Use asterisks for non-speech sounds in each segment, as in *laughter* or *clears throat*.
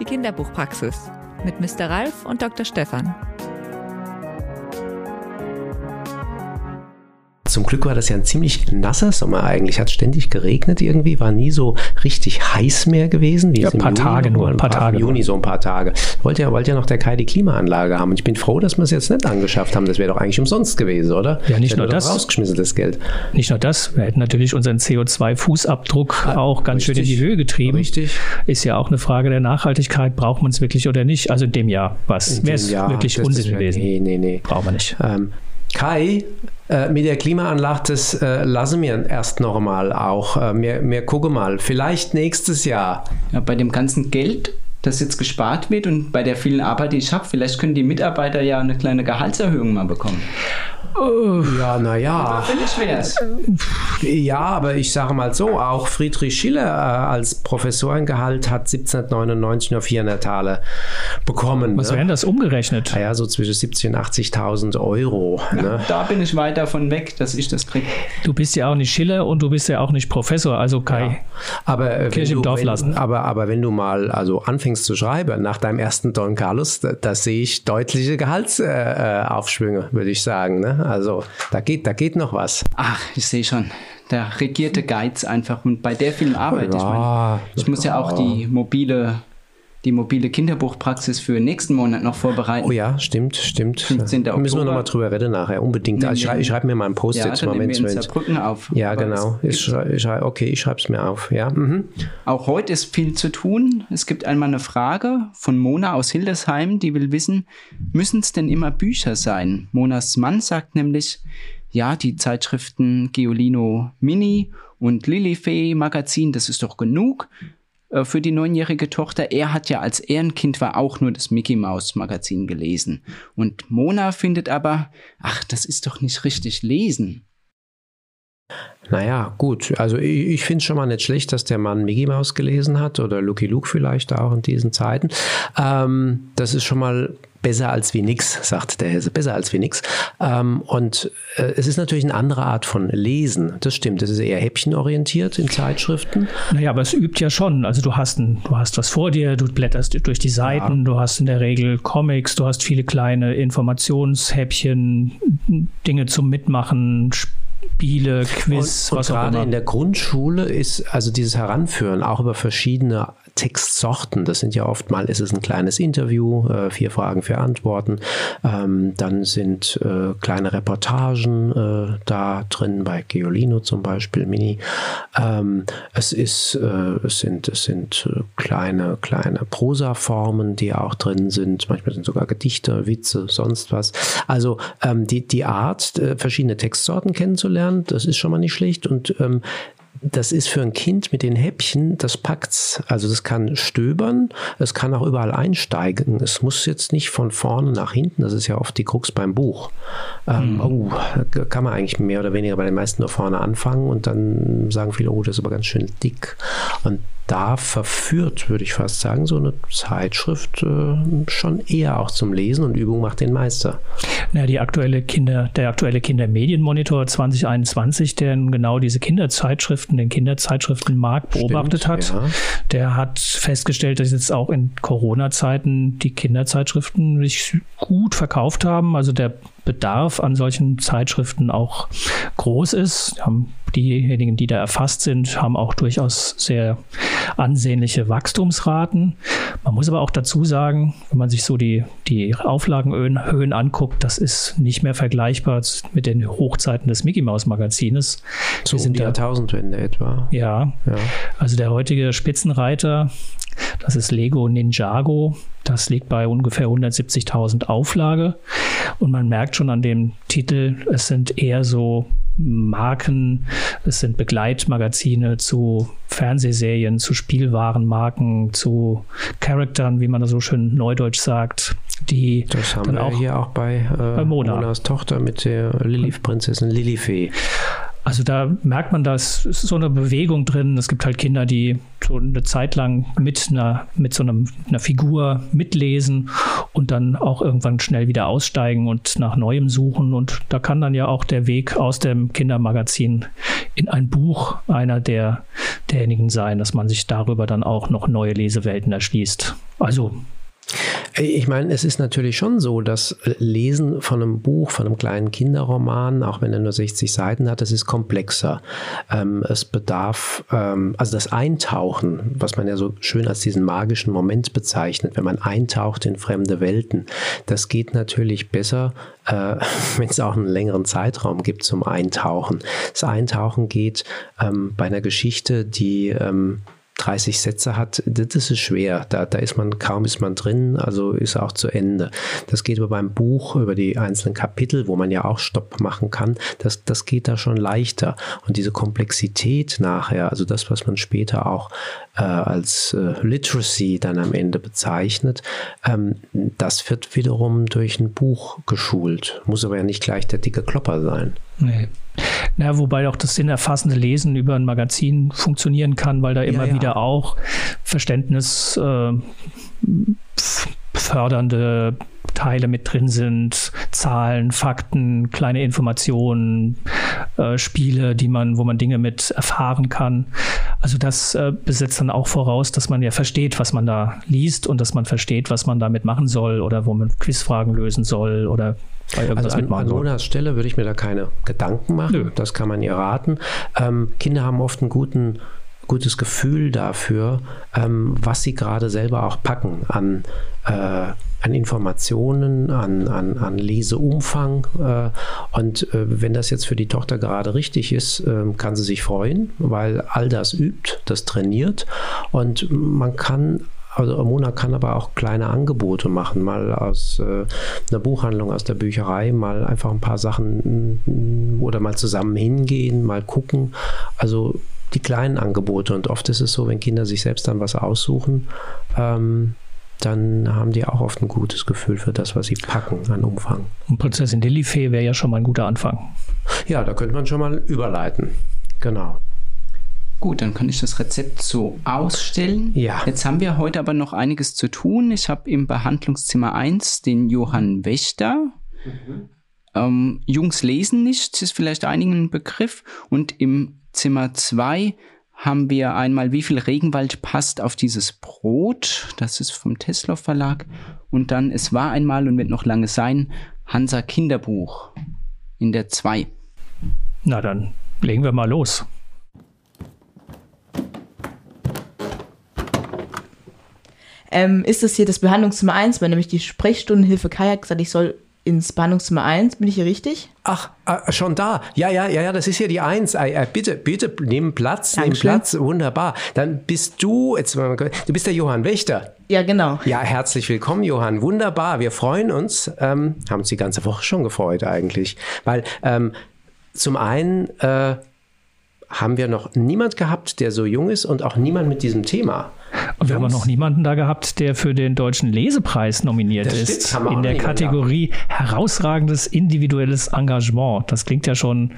Die Kinderbuchpraxis mit Mr. Ralf und Dr. Stefan. Zum Glück war das ja ein ziemlich nasser Sommer eigentlich. Hat ständig geregnet irgendwie, war nie so richtig heiß mehr gewesen. Wie ja, ein paar Juni Tage nur, ein paar, paar Tage. Im Juni so ein paar Tage. Wollte ja, wollte ja noch der Kai die Klimaanlage haben. Und ich bin froh, dass wir es jetzt nicht angeschafft haben. Das wäre doch eigentlich umsonst gewesen, oder? Ja, nicht nur das. Rausgeschmissenes Geld. Nicht nur das. Wir hätten natürlich unseren CO2-Fußabdruck ja, auch ganz richtig, schön in die Höhe getrieben. Richtig. Ist ja auch eine Frage der Nachhaltigkeit. Braucht man es wirklich oder nicht? Also in dem Jahr was? Wäre es wirklich Unsinn gewesen? Nee, nee, nee. Brauchen wir nicht. Ähm, Kai, äh, mit der Klimaanlage, das äh, lassen wir erst noch mal auch. Äh, wir, wir gucken mal, vielleicht nächstes Jahr. Ja, bei dem ganzen Geld, das jetzt gespart wird und bei der vielen Arbeit, die ich habe, vielleicht können die Mitarbeiter ja eine kleine Gehaltserhöhung mal bekommen. Oh. Ja, naja. Ja, aber ich sage mal so, auch Friedrich Schiller äh, als Professorengehalt hat 1799 nur 400 Taler bekommen. Was ne? wären das umgerechnet? Naja, so zwischen 70.000 und 80.000 Euro. Ja, ne? Da bin ich weit davon weg, dass ich das kriege. Du bist ja auch nicht Schiller und du bist ja auch nicht Professor, also Kai. Ja. Aber, äh, Kirche im Dorf wenn, lassen. Aber, aber wenn du mal also anfängst zu schreiben, nach deinem ersten Don Carlos, da, da sehe ich deutliche Gehaltsaufschwünge, äh, würde ich sagen. Ne? Also da geht, da geht noch was. Ach, ich sehe schon. Der regierte Geiz einfach und bei der vielen Arbeit. Ja, ich, meine, ich muss ja auch die mobile die mobile Kinderbuchpraxis für nächsten Monat noch vorbereiten. Oh ja, stimmt, stimmt. 15. Da müssen wir nochmal drüber reden nachher, unbedingt. Also ich, schrei, ich schreibe mir mal ein Post-it. Ja, dann nehmen wir Saarbrücken auf. Ja, genau. Ich schrei, ich schrei, okay, ich schreibe es mir auf. Ja. Mhm. Auch heute ist viel zu tun. Es gibt einmal eine Frage von Mona aus Hildesheim, die will wissen, müssen es denn immer Bücher sein? Monas Mann sagt nämlich, ja, die Zeitschriften Geolino Mini und Lilifee Magazin, das ist doch genug. Äh, für die neunjährige Tochter. Er hat ja als Ehrenkind war auch nur das Mickey Mouse Magazin gelesen. Und Mona findet aber, ach, das ist doch nicht richtig lesen. Naja, gut. Also ich, ich finde es schon mal nicht schlecht, dass der Mann Mickey Mouse gelesen hat oder Lucky Luke vielleicht auch in diesen Zeiten. Ähm, das ist schon mal besser als wie nix, sagt der Hesse, besser als wie nix. Ähm, und äh, es ist natürlich eine andere Art von Lesen. Das stimmt. Das ist eher häppchenorientiert in Zeitschriften. Naja, aber es übt ja schon. Also du hast, ein, du hast was vor dir, du blätterst durch die Seiten, ja. du hast in der Regel Comics, du hast viele kleine Informationshäppchen, Dinge zum Mitmachen, Spiele, Quiz, und, und gerade in der Grundschule ist also dieses Heranführen auch über verschiedene Textsorten. Das sind ja oft mal, ist es ein kleines Interview, äh, vier Fragen, vier Antworten. Ähm, dann sind äh, kleine Reportagen äh, da drin, bei Geolino zum Beispiel, Mini. Ähm, es ist, es sind, es sind kleine, kleine Prosaformen, die auch drin sind. Manchmal sind sogar Gedichte, Witze, sonst was. Also ähm, die, die Art, verschiedene Textsorten kennenzulernen, das ist schon mal nicht schlecht. Und das ist für ein Kind mit den Häppchen, das packt's. Also das kann stöbern, es kann auch überall einsteigen. Es muss jetzt nicht von vorne nach hinten, das ist ja oft die Krux beim Buch. Ähm, mhm. Oh, kann man eigentlich mehr oder weniger bei den meisten nur vorne anfangen und dann sagen viele, oh, das ist aber ganz schön dick. Und da verführt, würde ich fast sagen, so eine Zeitschrift äh, schon eher auch zum Lesen und Übung macht den Meister. Ja, die aktuelle Kinder, der aktuelle Kindermedienmonitor 2021, der genau diese Kinderzeitschriften, den Kinderzeitschriftenmarkt beobachtet Stimmt, hat, ja. der hat festgestellt, dass jetzt auch in Corona-Zeiten die Kinderzeitschriften sich gut verkauft haben. Also der Bedarf an solchen Zeitschriften auch groß ist. Diejenigen, die da erfasst sind, haben auch durchaus sehr ansehnliche Wachstumsraten. Man muss aber auch dazu sagen, wenn man sich so die, die Auflagenhöhen anguckt, das ist nicht mehr vergleichbar mit den Hochzeiten des Mickey Mouse Magazines. So um die Jahrtausendwende etwa. Ja, ja, also der heutige Spitzenreiter, das ist Lego Ninjago. Das liegt bei ungefähr 170.000 Auflage. Und man merkt schon an dem Titel, es sind eher so Marken, es sind Begleitmagazine zu Fernsehserien, zu Spielwarenmarken, zu Charaktern, wie man das so schön neudeutsch sagt, die das haben wir auch hier auch bei, äh, bei Mona. Monas Tochter mit der Lilith-Prinzessin Lilifee. Also da merkt man, dass ist so eine Bewegung drin. Es gibt halt Kinder, die so eine Zeit lang mit einer, mit so einem, einer Figur mitlesen und dann auch irgendwann schnell wieder aussteigen und nach Neuem suchen. Und da kann dann ja auch der Weg aus dem Kindermagazin in ein Buch einer der derjenigen sein, dass man sich darüber dann auch noch neue Lesewelten erschließt. Also ich meine, es ist natürlich schon so, dass Lesen von einem Buch, von einem kleinen Kinderroman, auch wenn er nur 60 Seiten hat, das ist komplexer. Ähm, es bedarf, ähm, also das Eintauchen, was man ja so schön als diesen magischen Moment bezeichnet, wenn man eintaucht in fremde Welten, das geht natürlich besser, äh, *laughs* wenn es auch einen längeren Zeitraum gibt zum Eintauchen. Das Eintauchen geht ähm, bei einer Geschichte, die ähm, 30 Sätze hat, das ist schwer. Da, da ist man, kaum ist man drin, also ist auch zu Ende. Das geht aber beim Buch über die einzelnen Kapitel, wo man ja auch Stopp machen kann, das, das geht da schon leichter. Und diese Komplexität nachher, also das, was man später auch äh, als äh, Literacy dann am Ende bezeichnet, ähm, das wird wiederum durch ein Buch geschult. Muss aber ja nicht gleich der dicke Klopper sein. Nee. Na, wobei auch das sinnerfassende Lesen über ein Magazin funktionieren kann, weil da immer ja. wieder auch Verständnis äh, fördernde Teile mit drin sind, Zahlen, Fakten, kleine Informationen, äh, Spiele, die man, wo man Dinge mit erfahren kann. Also das äh, besetzt dann auch voraus, dass man ja versteht, was man da liest und dass man versteht, was man damit machen soll oder wo man Quizfragen lösen soll oder also an, an Monas Stelle würde ich mir da keine Gedanken machen. Nö. Das kann man ihr raten. Ähm, Kinder haben oft einen guten gutes Gefühl dafür, ähm, was sie gerade selber auch packen an, äh, an Informationen, an, an, an Leseumfang. Äh, und äh, wenn das jetzt für die Tochter gerade richtig ist, ähm, kann sie sich freuen, weil all das übt, das trainiert. Und man kann also Mona kann aber auch kleine Angebote machen, mal aus äh, einer Buchhandlung, aus der Bücherei, mal einfach ein paar Sachen mm, oder mal zusammen hingehen, mal gucken. Also die kleinen Angebote. Und oft ist es so, wenn Kinder sich selbst dann was aussuchen, ähm, dann haben die auch oft ein gutes Gefühl für das, was sie packen an Umfang. Und Prinzessin Lilifee wäre ja schon mal ein guter Anfang. Ja, da könnte man schon mal überleiten. Genau. Gut, dann kann ich das Rezept so ausstellen. Ja. Jetzt haben wir heute aber noch einiges zu tun. Ich habe im Behandlungszimmer 1 den Johann Wächter. Mhm. Ähm, Jungs lesen nicht, ist vielleicht einigen ein Begriff. Und im Zimmer 2 haben wir einmal, wie viel Regenwald passt auf dieses Brot. Das ist vom Tesla Verlag. Und dann, es war einmal und wird noch lange sein, Hansa Kinderbuch in der 2. Na dann legen wir mal los. Ähm, ist das hier das Behandlungszimmer 1, weil nämlich die Sprechstundenhilfe Kajak gesagt, ich soll ins Bahnhofszimmer 1. Bin ich hier richtig? Ach, äh, schon da. Ja, ja, ja, ja, das ist hier die 1. Äh, äh, bitte, bitte, nimm Platz, Dankeschön. nimm Platz. Wunderbar. Dann bist du, jetzt, du bist der Johann Wächter. Ja, genau. Ja, herzlich willkommen, Johann. Wunderbar. Wir freuen uns. Ähm, haben uns die ganze Woche schon gefreut eigentlich. Weil ähm, zum einen äh, haben wir noch niemand gehabt, der so jung ist und auch niemand mit diesem Thema. Und wir haben noch niemanden da gehabt, der für den Deutschen Lesepreis nominiert das ist. Stimmt, in der Kategorie gehabt. herausragendes individuelles Engagement. Das klingt ja schon,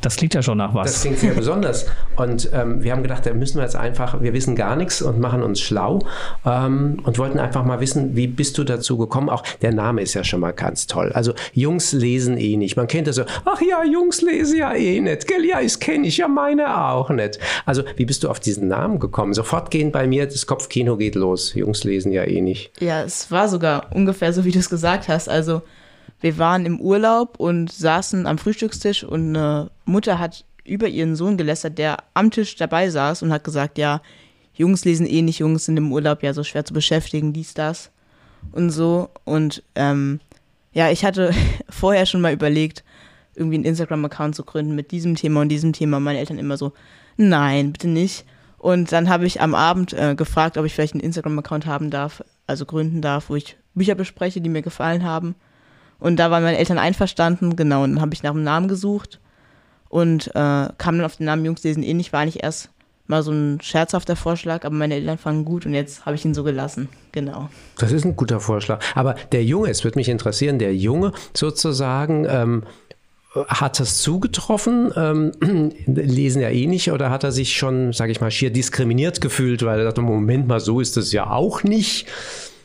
das klingt ja schon nach was. Das klingt sehr besonders. Und ähm, wir haben gedacht, da müssen wir jetzt einfach, wir wissen gar nichts und machen uns schlau ähm, und wollten einfach mal wissen, wie bist du dazu gekommen? Auch der Name ist ja schon mal ganz toll. Also Jungs lesen eh nicht. Man kennt das so, ach ja, Jungs lesen ja eh nicht. Gell, ja, das kenne ich ja meine auch nicht. Also wie bist du auf diesen Namen gekommen? Sofort gehen bei mir das Kopfkino geht los. Jungs lesen ja eh nicht. Ja, es war sogar ungefähr so, wie du es gesagt hast. Also wir waren im Urlaub und saßen am Frühstückstisch und eine Mutter hat über ihren Sohn gelästert, der am Tisch dabei saß und hat gesagt, ja, Jungs lesen eh nicht, Jungs sind im Urlaub ja so schwer zu beschäftigen, dies, das und so. Und ähm, ja, ich hatte *laughs* vorher schon mal überlegt, irgendwie einen Instagram-Account zu gründen mit diesem Thema und diesem Thema. Meine Eltern immer so, nein, bitte nicht. Und dann habe ich am Abend äh, gefragt, ob ich vielleicht einen Instagram-Account haben darf, also gründen darf, wo ich Bücher bespreche, die mir gefallen haben. Und da waren meine Eltern einverstanden, genau. Und dann habe ich nach einem Namen gesucht und äh, kam dann auf den Namen Jungs lesen ähnlich. War eigentlich erst mal so ein scherzhafter Vorschlag, aber meine Eltern fanden gut und jetzt habe ich ihn so gelassen. Genau. Das ist ein guter Vorschlag. Aber der Junge, es würde mich interessieren, der Junge sozusagen, ähm, hat das zugetroffen? Ähm, *clears throat* lesen ja eh nicht oder hat er sich schon, sage ich mal, schier diskriminiert gefühlt, weil er dachte, Moment mal, so ist es ja auch nicht.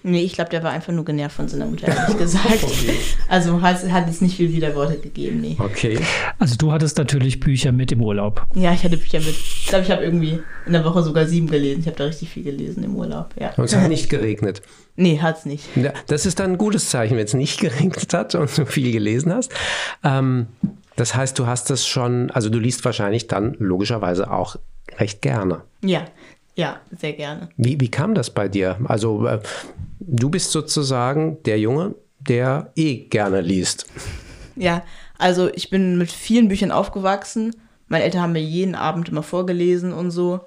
Nee, ich glaube, der war einfach nur genervt von seiner Mutter, ehrlich gesagt. *laughs* okay. Also hat, hat es nicht viel Widerworte gegeben, nee. Okay. Also du hattest natürlich Bücher mit im Urlaub. Ja, ich hatte Bücher mit. Ich glaube, ich habe irgendwie in der Woche sogar sieben gelesen. Ich habe da richtig viel gelesen im Urlaub, ja. Und es hat nicht geregnet? Nee, hat es nicht. Ja, das ist dann ein gutes Zeichen, wenn es nicht *laughs* geregnet hat und du viel gelesen hast. Ähm, das heißt, du hast das schon, also du liest wahrscheinlich dann logischerweise auch recht gerne. Ja, ja, sehr gerne. Wie, wie kam das bei dir? Also äh, du bist sozusagen der Junge, der eh gerne liest. Ja, also ich bin mit vielen Büchern aufgewachsen. Meine Eltern haben mir jeden Abend immer vorgelesen und so.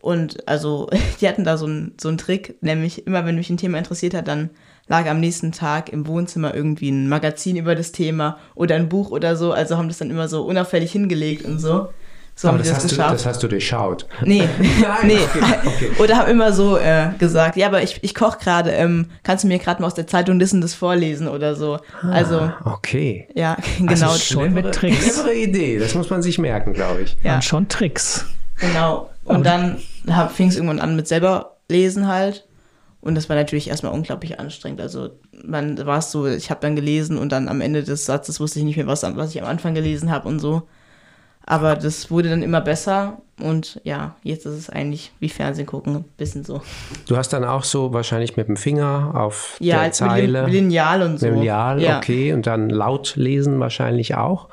Und also, *laughs* die hatten da so einen so einen Trick, nämlich immer, wenn mich ein Thema interessiert hat, dann lag am nächsten Tag im Wohnzimmer irgendwie ein Magazin über das Thema oder ein Buch oder so. Also haben das dann immer so unauffällig hingelegt und so. So Aber das, das, hast du, das hast du durchschaut. Nee, *laughs* Nein, nee. Okay, okay. Oder haben immer so äh, gesagt, ja, aber ich, ich koche gerade, ähm, kannst du mir gerade mal aus der Zeitung Listen das vorlesen oder so. Ah, also, okay. Ja, *laughs* genau. Also schon mit Tricks. Clevere Idee, das muss man sich merken, glaube ich. Ja, und schon Tricks. Genau. Und dann fing es irgendwann an mit selber lesen halt. Und das war natürlich erstmal unglaublich anstrengend. Also man war es so, ich habe dann gelesen und dann am Ende des Satzes wusste ich nicht mehr, was, was ich am Anfang gelesen habe und so. Aber das wurde dann immer besser und ja, jetzt ist es eigentlich wie Fernsehen gucken, ein bisschen so. Du hast dann auch so wahrscheinlich mit dem Finger auf ja, der Zeile. Mit Lineal und so. Lineal, ja. okay. Und dann laut lesen wahrscheinlich auch.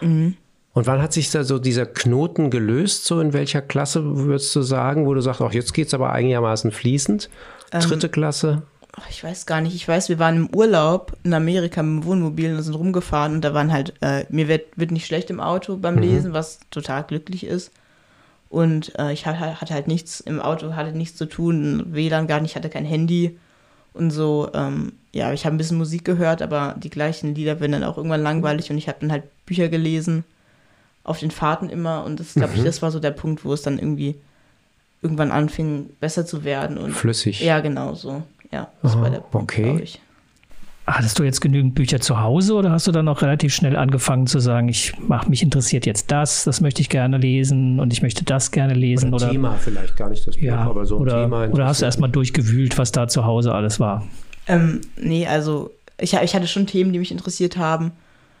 Mhm. Und wann hat sich da so dieser Knoten gelöst? So in welcher Klasse würdest du sagen, wo du sagst, auch jetzt geht es aber einigermaßen fließend? Ähm, Dritte Klasse? Ich weiß gar nicht, ich weiß, wir waren im Urlaub in Amerika mit dem Wohnmobil und sind rumgefahren und da waren halt, äh, mir wird, wird nicht schlecht im Auto beim mhm. Lesen, was total glücklich ist. Und äh, ich hatte, hatte halt nichts im Auto, hatte nichts zu tun, WLAN gar nicht, hatte kein Handy und so. Ähm, ja, ich habe ein bisschen Musik gehört, aber die gleichen Lieder werden dann auch irgendwann langweilig und ich habe dann halt Bücher gelesen, auf den Fahrten immer und das, glaube ich, mhm. das war so der Punkt, wo es dann irgendwie irgendwann anfing, besser zu werden. Und, Flüssig. Ja, genau so. Ja, das Aha, war der Punkt, okay. glaube ich. Hattest du jetzt genügend Bücher zu Hause oder hast du dann auch relativ schnell angefangen zu sagen, ich mach, mich interessiert jetzt das, das möchte ich gerne lesen und ich möchte das gerne lesen? Oder, oder Thema vielleicht gar nicht das Buch, ja, aber so ein oder, Thema. Oder hast du erstmal durchgewühlt, was da zu Hause alles war? Ähm, nee, also ich, ich hatte schon Themen, die mich interessiert haben,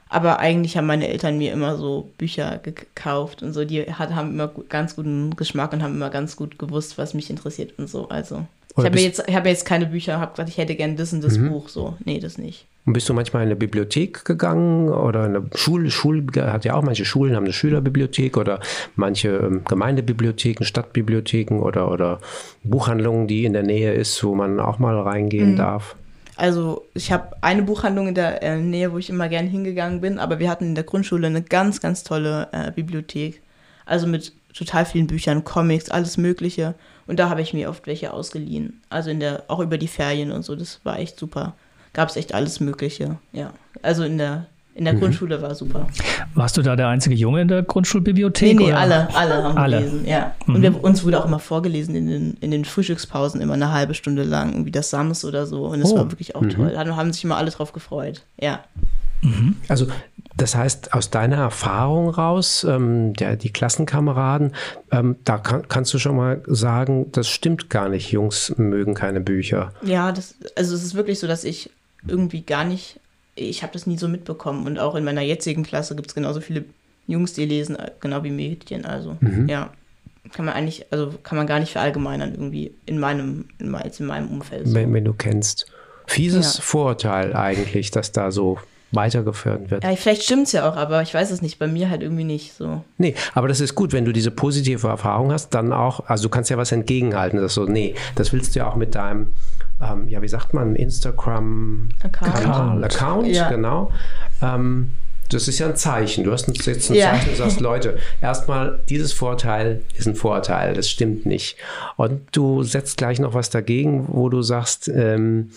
aber eigentlich haben meine Eltern mir immer so Bücher gekauft und so. Die hat, haben immer ganz guten Geschmack und haben immer ganz gut gewusst, was mich interessiert und so. Also ich habe jetzt, hab jetzt keine Bücher, habe gesagt, ich hätte gern das und das mhm. Buch. So, nee, das nicht. Und bist du manchmal in eine Bibliothek gegangen oder eine Schule, Schule hat ja auch manche Schulen haben eine Schülerbibliothek oder manche ähm, Gemeindebibliotheken, Stadtbibliotheken oder, oder Buchhandlungen, die in der Nähe ist, wo man auch mal reingehen mhm. darf. Also ich habe eine Buchhandlung in der äh, Nähe, wo ich immer gern hingegangen bin, aber wir hatten in der Grundschule eine ganz, ganz tolle äh, Bibliothek. Also mit total vielen Büchern, Comics, alles Mögliche. Und da habe ich mir oft welche ausgeliehen. Also in der, auch über die Ferien und so. Das war echt super. Gab es echt alles Mögliche. Ja. Also in der in der mhm. Grundschule war super. Warst du da der einzige Junge in der Grundschulbibliothek? Nee, nee, oder? alle, alle haben alle. gelesen, ja. Mhm. Und wir, uns wurde auch immer vorgelesen in den, in den Frühstückspausen, immer eine halbe Stunde lang, irgendwie das Sams oder so. Und das oh. war wirklich auch mhm. toll. Da haben sich immer alle drauf gefreut, ja. Also das heißt, aus deiner Erfahrung raus, ähm, der, die Klassenkameraden, ähm, da kann, kannst du schon mal sagen, das stimmt gar nicht. Jungs mögen keine Bücher. Ja, das, also es ist wirklich so, dass ich irgendwie gar nicht, ich habe das nie so mitbekommen. Und auch in meiner jetzigen Klasse gibt es genauso viele Jungs, die lesen, genau wie Mädchen. Also mhm. ja, kann man eigentlich, also kann man gar nicht verallgemeinern irgendwie in meinem, in, in meinem Umfeld. So. Wenn, wenn, du kennst. Fieses ja. Vorurteil eigentlich, dass da so weitergeführt wird. Ja, vielleicht stimmt es ja auch, aber ich weiß es nicht. Bei mir halt irgendwie nicht so. Nee, aber das ist gut, wenn du diese positive Erfahrung hast, dann auch, also du kannst ja was entgegenhalten. Das so, nee, das willst du ja auch mit deinem, ähm, ja, wie sagt man, Instagram-Account, Account, ja. genau. Ähm, das ist ja ein Zeichen. Du hast jetzt ein ja. Zeichen und sagst, Leute, erstmal, dieses Vorteil ist ein Vorteil, das stimmt nicht. Und du setzt gleich noch was dagegen, wo du sagst, ähm,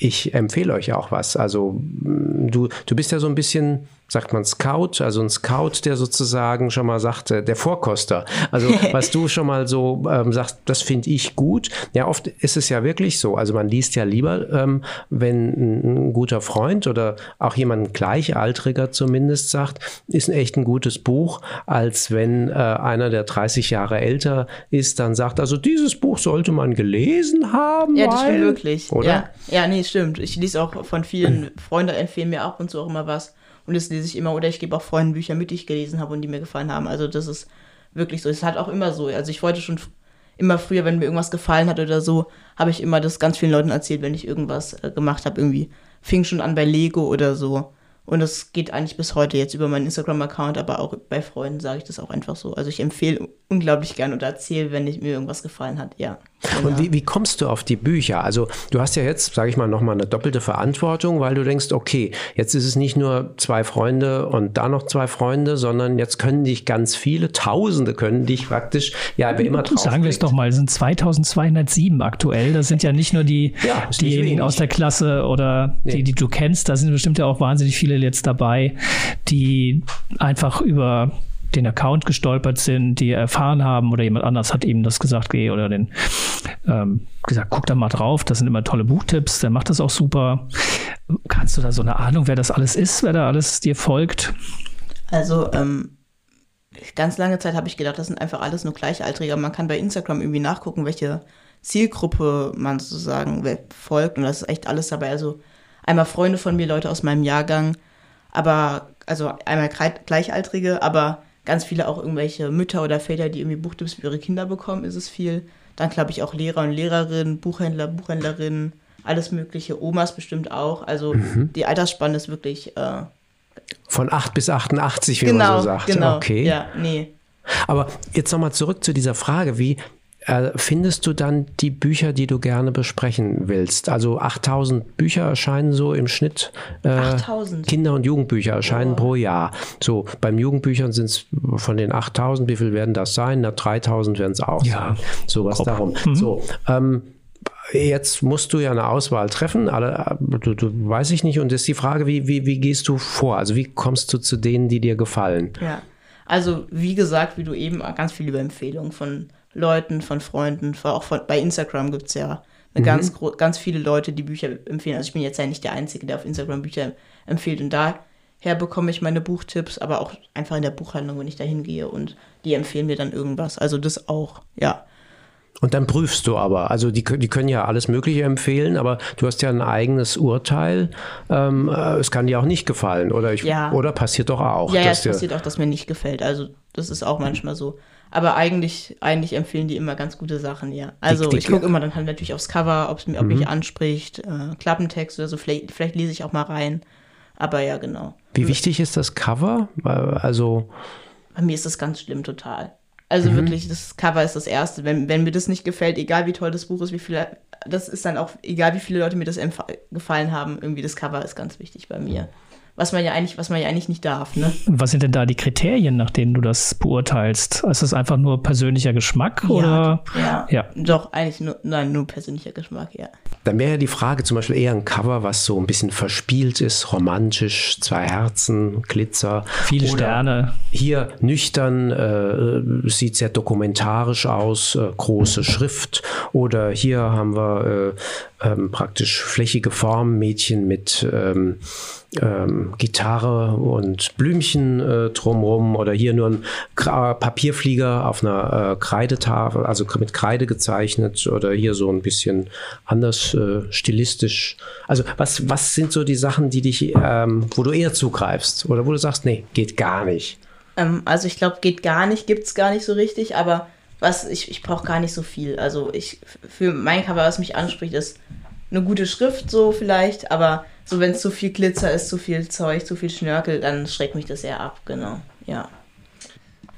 ich empfehle euch auch was. Also du, du bist ja so ein bisschen sagt man Scout, also ein Scout, der sozusagen schon mal sagt, der Vorkoster. Also *laughs* was du schon mal so ähm, sagst, das finde ich gut. Ja, oft ist es ja wirklich so. Also man liest ja lieber, ähm, wenn ein, guter Freund oder auch jemand gleichaltriger zumindest sagt, ist ein echt ein gutes Buch, als wenn äh, einer, der 30 Jahre älter ist, dann sagt, also dieses Buch sollte man gelesen haben. Ja, das weil, stimmt wirklich. Oder? Ja, ja, nee, stimmt. Ich lese auch von vielen *clears throat* Freunden empfehlen mir ab und zu auch immer was. Und das lese ich immer oder ich gebe auch Freunden Bücher mit, die ich gelesen habe und die mir gefallen haben. Also das ist wirklich so. Es halt auch immer so. Also ich wollte schon immer früher, wenn mir irgendwas gefallen hat oder so, habe ich immer das ganz vielen Leuten erzählt, wenn ich irgendwas äh, gemacht habe. Irgendwie fing schon an bei Lego oder so. Und das geht eigentlich bis heute jetzt über meinen Instagram-Account, aber auch bei Freunden sage ich das auch einfach so. Also ich empfehle unglaublich gern oder erzähle, wenn ich, mir irgendwas gefallen hat, ja. Und wie, wie kommst du auf die Bücher? Also du hast ja jetzt, sage ich mal, nochmal eine doppelte Verantwortung, weil du denkst, okay, jetzt ist es nicht nur zwei Freunde und da noch zwei Freunde, sondern jetzt können dich ganz viele, Tausende können dich praktisch, ja, wer immer drauf Sagen wir es doch mal, es sind 2207 aktuell. Das sind ja nicht nur die, ja, diejenigen aus der Klasse oder nee. die, die du kennst, da sind bestimmt ja auch wahnsinnig viele jetzt dabei, die einfach über den Account gestolpert sind, die erfahren haben oder jemand anders hat ihm das gesagt, geh oder den ähm, gesagt, guck da mal drauf, das sind immer tolle Buchtipps, der macht das auch super. Kannst du da so eine Ahnung, wer das alles ist, wer da alles dir folgt? Also, ähm, ganz lange Zeit habe ich gedacht, das sind einfach alles nur Gleichaltrige. Man kann bei Instagram irgendwie nachgucken, welche Zielgruppe man sozusagen folgt und das ist echt alles dabei. Also einmal Freunde von mir, Leute aus meinem Jahrgang, aber also einmal Gleichaltrige, aber ganz viele auch irgendwelche Mütter oder Väter, die irgendwie Buchtipps für ihre Kinder bekommen, ist es viel. Dann glaube ich auch Lehrer und Lehrerinnen, Buchhändler, Buchhändlerinnen, alles Mögliche, Omas bestimmt auch. Also mhm. die Altersspanne ist wirklich. Äh, Von 8 bis 88, wie genau, man so sagt. Genau, okay. Ja, nee. Aber jetzt nochmal zurück zu dieser Frage, wie, äh, findest du dann die Bücher, die du gerne besprechen willst? Also 8000 Bücher erscheinen so im Schnitt. Äh, 8000? Kinder- und Jugendbücher erscheinen oh. pro Jahr. So, beim Jugendbüchern sind es von den 8000, wie viel werden das sein? Na, 3000 werden es auch ja. sein. So was darum. Mhm. So, ähm, Jetzt musst du ja eine Auswahl treffen, alle, du, du, weiß ich nicht. Und ist die Frage, wie, wie, wie gehst du vor? Also wie kommst du zu denen, die dir gefallen? Ja, also wie gesagt, wie du eben ganz viel über Empfehlungen von Leuten, von Freunden, auch von, bei Instagram gibt es ja mhm. ganz, ganz viele Leute, die Bücher empfehlen. Also ich bin jetzt ja nicht der Einzige, der auf Instagram Bücher empfiehlt. Und daher bekomme ich meine Buchtipps, aber auch einfach in der Buchhandlung, wenn ich da hingehe und die empfehlen mir dann irgendwas. Also das auch, ja. Und dann prüfst du aber, also die, die können ja alles Mögliche empfehlen, aber du hast ja ein eigenes Urteil. Ähm, äh, es kann dir auch nicht gefallen, oder? Ich, ja. Oder passiert doch auch. Ja, ja es passiert auch, dass mir nicht gefällt. Also das ist auch manchmal so. Aber eigentlich, eigentlich empfehlen die immer ganz gute Sachen, ja. Also die, die, ich gucke immer dann halt natürlich aufs Cover, ob mhm. mich anspricht, äh, Klappentext oder so, vielleicht, vielleicht lese ich auch mal rein. Aber ja, genau. Wie wichtig ist das Cover? Also. Bei mir ist das ganz schlimm, total. Also mhm. wirklich, das Cover ist das Erste. Wenn, wenn mir das nicht gefällt, egal wie toll das Buch ist, wie viele, das ist dann auch, egal wie viele Leute mir das gefallen haben, irgendwie das Cover ist ganz wichtig bei mir was man ja eigentlich, was man ja eigentlich nicht darf. Ne? Was sind denn da die Kriterien, nach denen du das beurteilst? Ist das einfach nur persönlicher Geschmack ja, oder? Ja, ja, doch eigentlich nur, nein, nur persönlicher Geschmack, ja. Dann wäre ja die Frage zum Beispiel eher ein Cover, was so ein bisschen verspielt ist, romantisch, zwei Herzen, Glitzer. Viele Sterne. Hier nüchtern, äh, sieht sehr dokumentarisch aus, äh, große Schrift. Oder hier haben wir äh, ähm, praktisch flächige Formen, Mädchen mit ähm, ähm, Gitarre und Blümchen äh, drumrum oder hier nur ein Gra Papierflieger auf einer äh, Kreidetafel, also mit Kreide gezeichnet oder hier so ein bisschen anders äh, stilistisch. Also was, was sind so die Sachen, die dich, ähm, wo du eher zugreifst oder wo du sagst, nee, geht gar nicht? Ähm, also ich glaube, geht gar nicht, gibt es gar nicht so richtig, aber was ich, ich brauche gar nicht so viel. Also ich für mein Cover, was mich anspricht, ist eine gute Schrift so vielleicht, aber so, wenn es zu viel Glitzer ist, zu viel Zeug, zu viel Schnörkel, dann schreckt mich das eher ab, genau. Ja.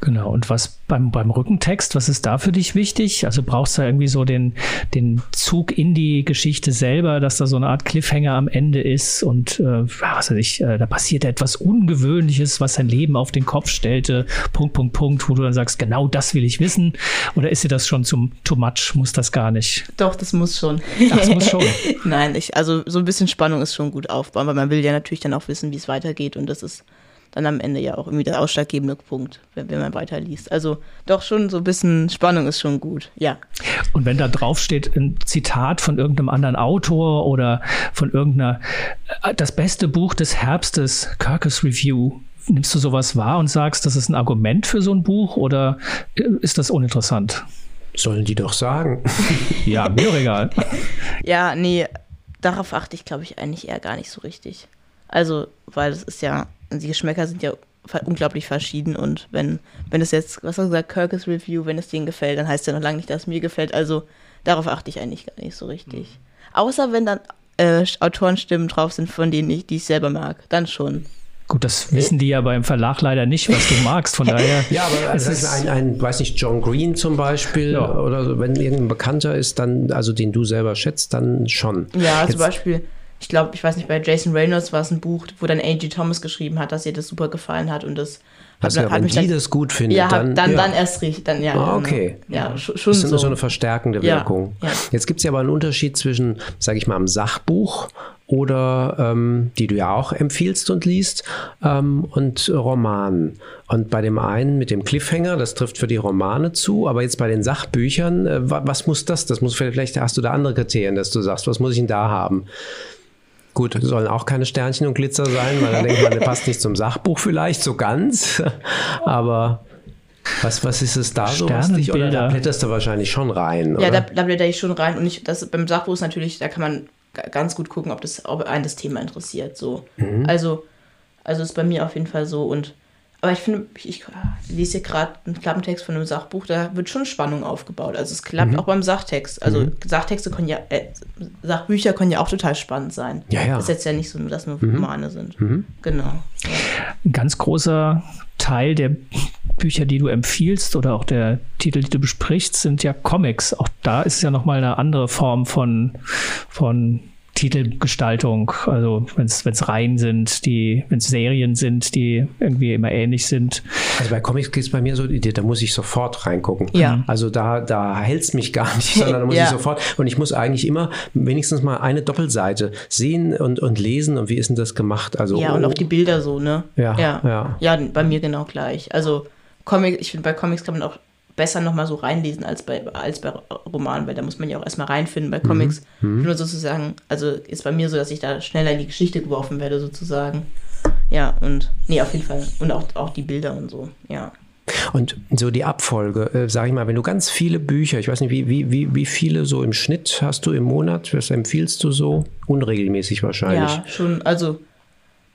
Genau, und was beim, beim Rückentext, was ist da für dich wichtig? Also brauchst du irgendwie so den, den Zug in die Geschichte selber, dass da so eine Art Cliffhanger am Ende ist und äh, was weiß ich, äh, da passiert etwas Ungewöhnliches, was dein Leben auf den Kopf stellte, Punkt, Punkt, Punkt, wo du dann sagst, genau das will ich wissen. Oder ist dir das schon zum too much? Muss das gar nicht? Doch, das muss schon. Das muss schon. *laughs* Nein, ich, also so ein bisschen Spannung ist schon gut aufbauen, weil man will ja natürlich dann auch wissen, wie es weitergeht und das ist dann am Ende ja auch irgendwie der ausschlaggebende Punkt, wenn, wenn man weiterliest. Also doch schon so ein bisschen Spannung ist schon gut, ja. Und wenn da drauf steht ein Zitat von irgendeinem anderen Autor oder von irgendeiner, äh, das beste Buch des Herbstes, Kirkus Review, nimmst du sowas wahr und sagst, das ist ein Argument für so ein Buch oder äh, ist das uninteressant? Sollen die doch sagen. *laughs* ja, mir egal. *laughs* Ja, nee, darauf achte ich, glaube ich, eigentlich eher gar nicht so richtig. Also, weil es ist ja, die Geschmäcker sind ja unglaublich verschieden und wenn, wenn es jetzt, was hast du gesagt, Kirkus Review, wenn es denen gefällt, dann heißt ja noch lange nicht, dass es mir gefällt. Also darauf achte ich eigentlich gar nicht so richtig. Mhm. Außer wenn dann äh, Autorenstimmen drauf sind, von denen ich, die ich selber mag, dann schon. Gut, das wissen die ja beim Verlag leider nicht, was du magst. Von daher. *laughs* ja, aber *laughs* also ist ein, ein, weiß nicht, John Green zum Beispiel ja. oder so, wenn irgendein Bekannter ist, dann, also den du selber schätzt, dann schon. Ja, Jetzt, zum Beispiel, ich glaube, ich weiß nicht, bei Jason Reynolds war es ein Buch, wo dann A.G. Thomas geschrieben hat, dass ihr das super gefallen hat und das also, hat, wenn hat die dann, das gut findet, ja, dann, dann, ja. dann erst richtig, dann ja. Ah, okay. Ja, schon das ist so. so eine verstärkende Wirkung. Ja, ja. Jetzt gibt es ja aber einen Unterschied zwischen, sage ich mal, einem Sachbuch oder ähm, die du ja auch empfiehlst und liest ähm, und Romanen. Und bei dem einen mit dem Cliffhanger, das trifft für die Romane zu, aber jetzt bei den Sachbüchern, äh, was muss das? Das muss vielleicht hast du da andere Kriterien, dass du sagst, was muss ich denn da haben? Gut, sollen auch keine Sternchen und Glitzer sein, weil dann denkt man, der passt nicht zum Sachbuch vielleicht so ganz. Aber was, was ist es da so? Was dich, oder da blätterst du wahrscheinlich schon rein. Ja, da, da blätter ich schon rein. Und ich, das, beim Sachbuch ist natürlich, da kann man ganz gut gucken, ob, das, ob einen das Thema interessiert. So. Mhm. Also, also ist bei mir auf jeden Fall so. Und aber ich finde, ich lese hier gerade einen Klappentext von einem Sachbuch, da wird schon Spannung aufgebaut. Also es klappt mhm. auch beim Sachtext. Also mhm. Sachtexte können ja, äh, Sachbücher können ja auch total spannend sein. Ja, ja. Das ist jetzt ja nicht so, dass nur mhm. Romane sind. Mhm. Genau. Ja. Ein ganz großer Teil der Bücher, die du empfiehlst oder auch der Titel, die du besprichst, sind ja Comics. Auch da ist ja nochmal eine andere Form von, von Titelgestaltung, also wenn es Reihen sind, die, wenn es Serien sind, die irgendwie immer ähnlich sind. Also bei Comics geht es bei mir so, da muss ich sofort reingucken. Ja. Also da, da hält es mich gar nicht, *laughs* sondern da muss ja. ich sofort, und ich muss eigentlich immer wenigstens mal eine Doppelseite sehen und, und lesen und wie ist denn das gemacht? Also, ja, und auch die Bilder so, ne? Ja, ja. Ja, ja bei mir genau gleich. Also Comic, ich finde, bei Comics kann man auch besser nochmal so reinlesen als bei, als bei Romanen, weil da muss man ja auch erstmal reinfinden. Bei Comics mhm. nur sozusagen, also ist bei mir so, dass ich da schneller in die Geschichte geworfen werde, sozusagen. Ja, und nee, auf jeden Fall. Und auch, auch die Bilder und so, ja. Und so die Abfolge, äh, sage ich mal, wenn du ganz viele Bücher, ich weiß nicht, wie, wie, wie, wie viele so im Schnitt hast du im Monat, was empfiehlst du so? Unregelmäßig wahrscheinlich. Ja, schon, also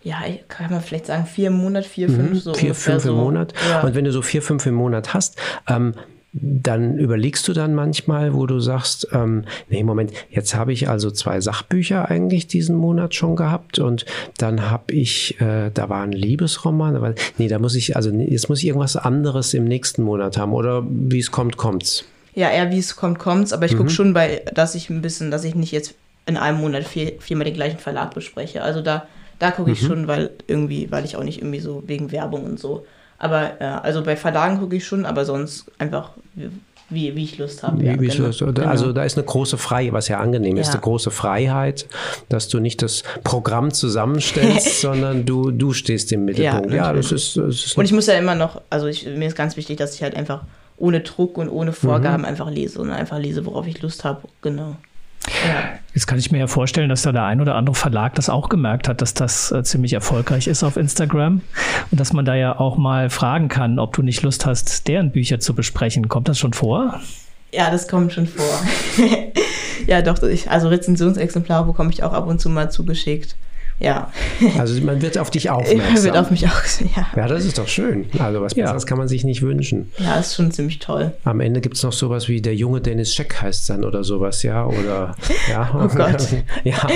ja, kann man vielleicht sagen, vier im Monat, vier, fünf, mhm, so. Vier, fünf so. im Monat. Ja. Und wenn du so vier, fünf im Monat hast, ähm, dann überlegst du dann manchmal, wo du sagst, ähm, nee, Moment, jetzt habe ich also zwei Sachbücher eigentlich diesen Monat schon gehabt und dann habe ich, äh, da war ein Liebesroman, aber nee, da muss ich, also jetzt muss ich irgendwas anderes im nächsten Monat haben oder wie es kommt, kommt's. Ja, eher wie es kommt, kommt's, aber ich mhm. gucke schon bei, dass ich ein bisschen, dass ich nicht jetzt in einem Monat vier, viermal den gleichen Verlag bespreche. Also da da gucke ich mhm. schon, weil irgendwie, weil ich auch nicht irgendwie so wegen Werbung und so. Aber ja, also bei Verlagen gucke ich schon, aber sonst einfach wie, wie ich Lust habe. Ja, genau. Also genau. da ist eine große Freiheit, was ja angenehm ja. ist, eine große Freiheit, dass du nicht das Programm zusammenstellst, *laughs* sondern du, du stehst im Mittelpunkt. Ja, ja das, ist, das ist. Und ich muss ja immer noch, also ich, mir ist ganz wichtig, dass ich halt einfach ohne Druck und ohne Vorgaben mhm. einfach lese und einfach lese, worauf ich Lust habe. Genau. Jetzt kann ich mir ja vorstellen, dass da der ein oder andere Verlag das auch gemerkt hat, dass das äh, ziemlich erfolgreich ist auf Instagram und dass man da ja auch mal fragen kann, ob du nicht Lust hast, deren Bücher zu besprechen. Kommt das schon vor? Ja, das kommt schon vor. *laughs* ja, doch, ich, also Rezensionsexemplare bekomme ich auch ab und zu mal zugeschickt ja. *laughs* Also man wird auf dich aufmerksam. Man wird auf mich auch, ja. Ja, das ist doch schön. Also was Besseres ja. kann man sich nicht wünschen. Ja, ist schon ziemlich toll. Am Ende gibt es noch sowas wie der junge Dennis Scheck heißt dann oder sowas, ja. Oder ja. *laughs* Oh Gott. *laughs* ja.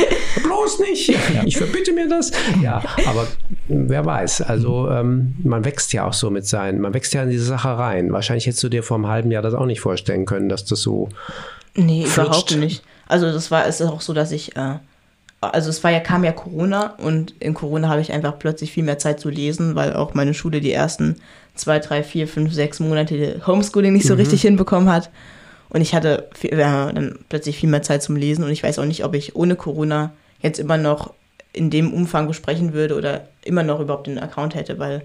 Bloß nicht. Ich verbitte mir das. Ja, aber wer weiß. Also ähm, man wächst ja auch so mit seinen, man wächst ja in diese Sache rein. Wahrscheinlich hättest du dir vor einem halben Jahr das auch nicht vorstellen können, dass das so. Nee, flutscht. überhaupt nicht. Also das war, es ist auch so, dass ich. Äh, also es war ja, kam ja Corona und in Corona habe ich einfach plötzlich viel mehr Zeit zu lesen, weil auch meine Schule die ersten zwei, drei, vier, fünf, sechs Monate Homeschooling nicht so mhm. richtig hinbekommen hat. Und ich hatte viel, äh, dann plötzlich viel mehr Zeit zum Lesen und ich weiß auch nicht, ob ich ohne Corona jetzt immer noch in dem Umfang besprechen würde oder immer noch überhaupt den Account hätte, weil,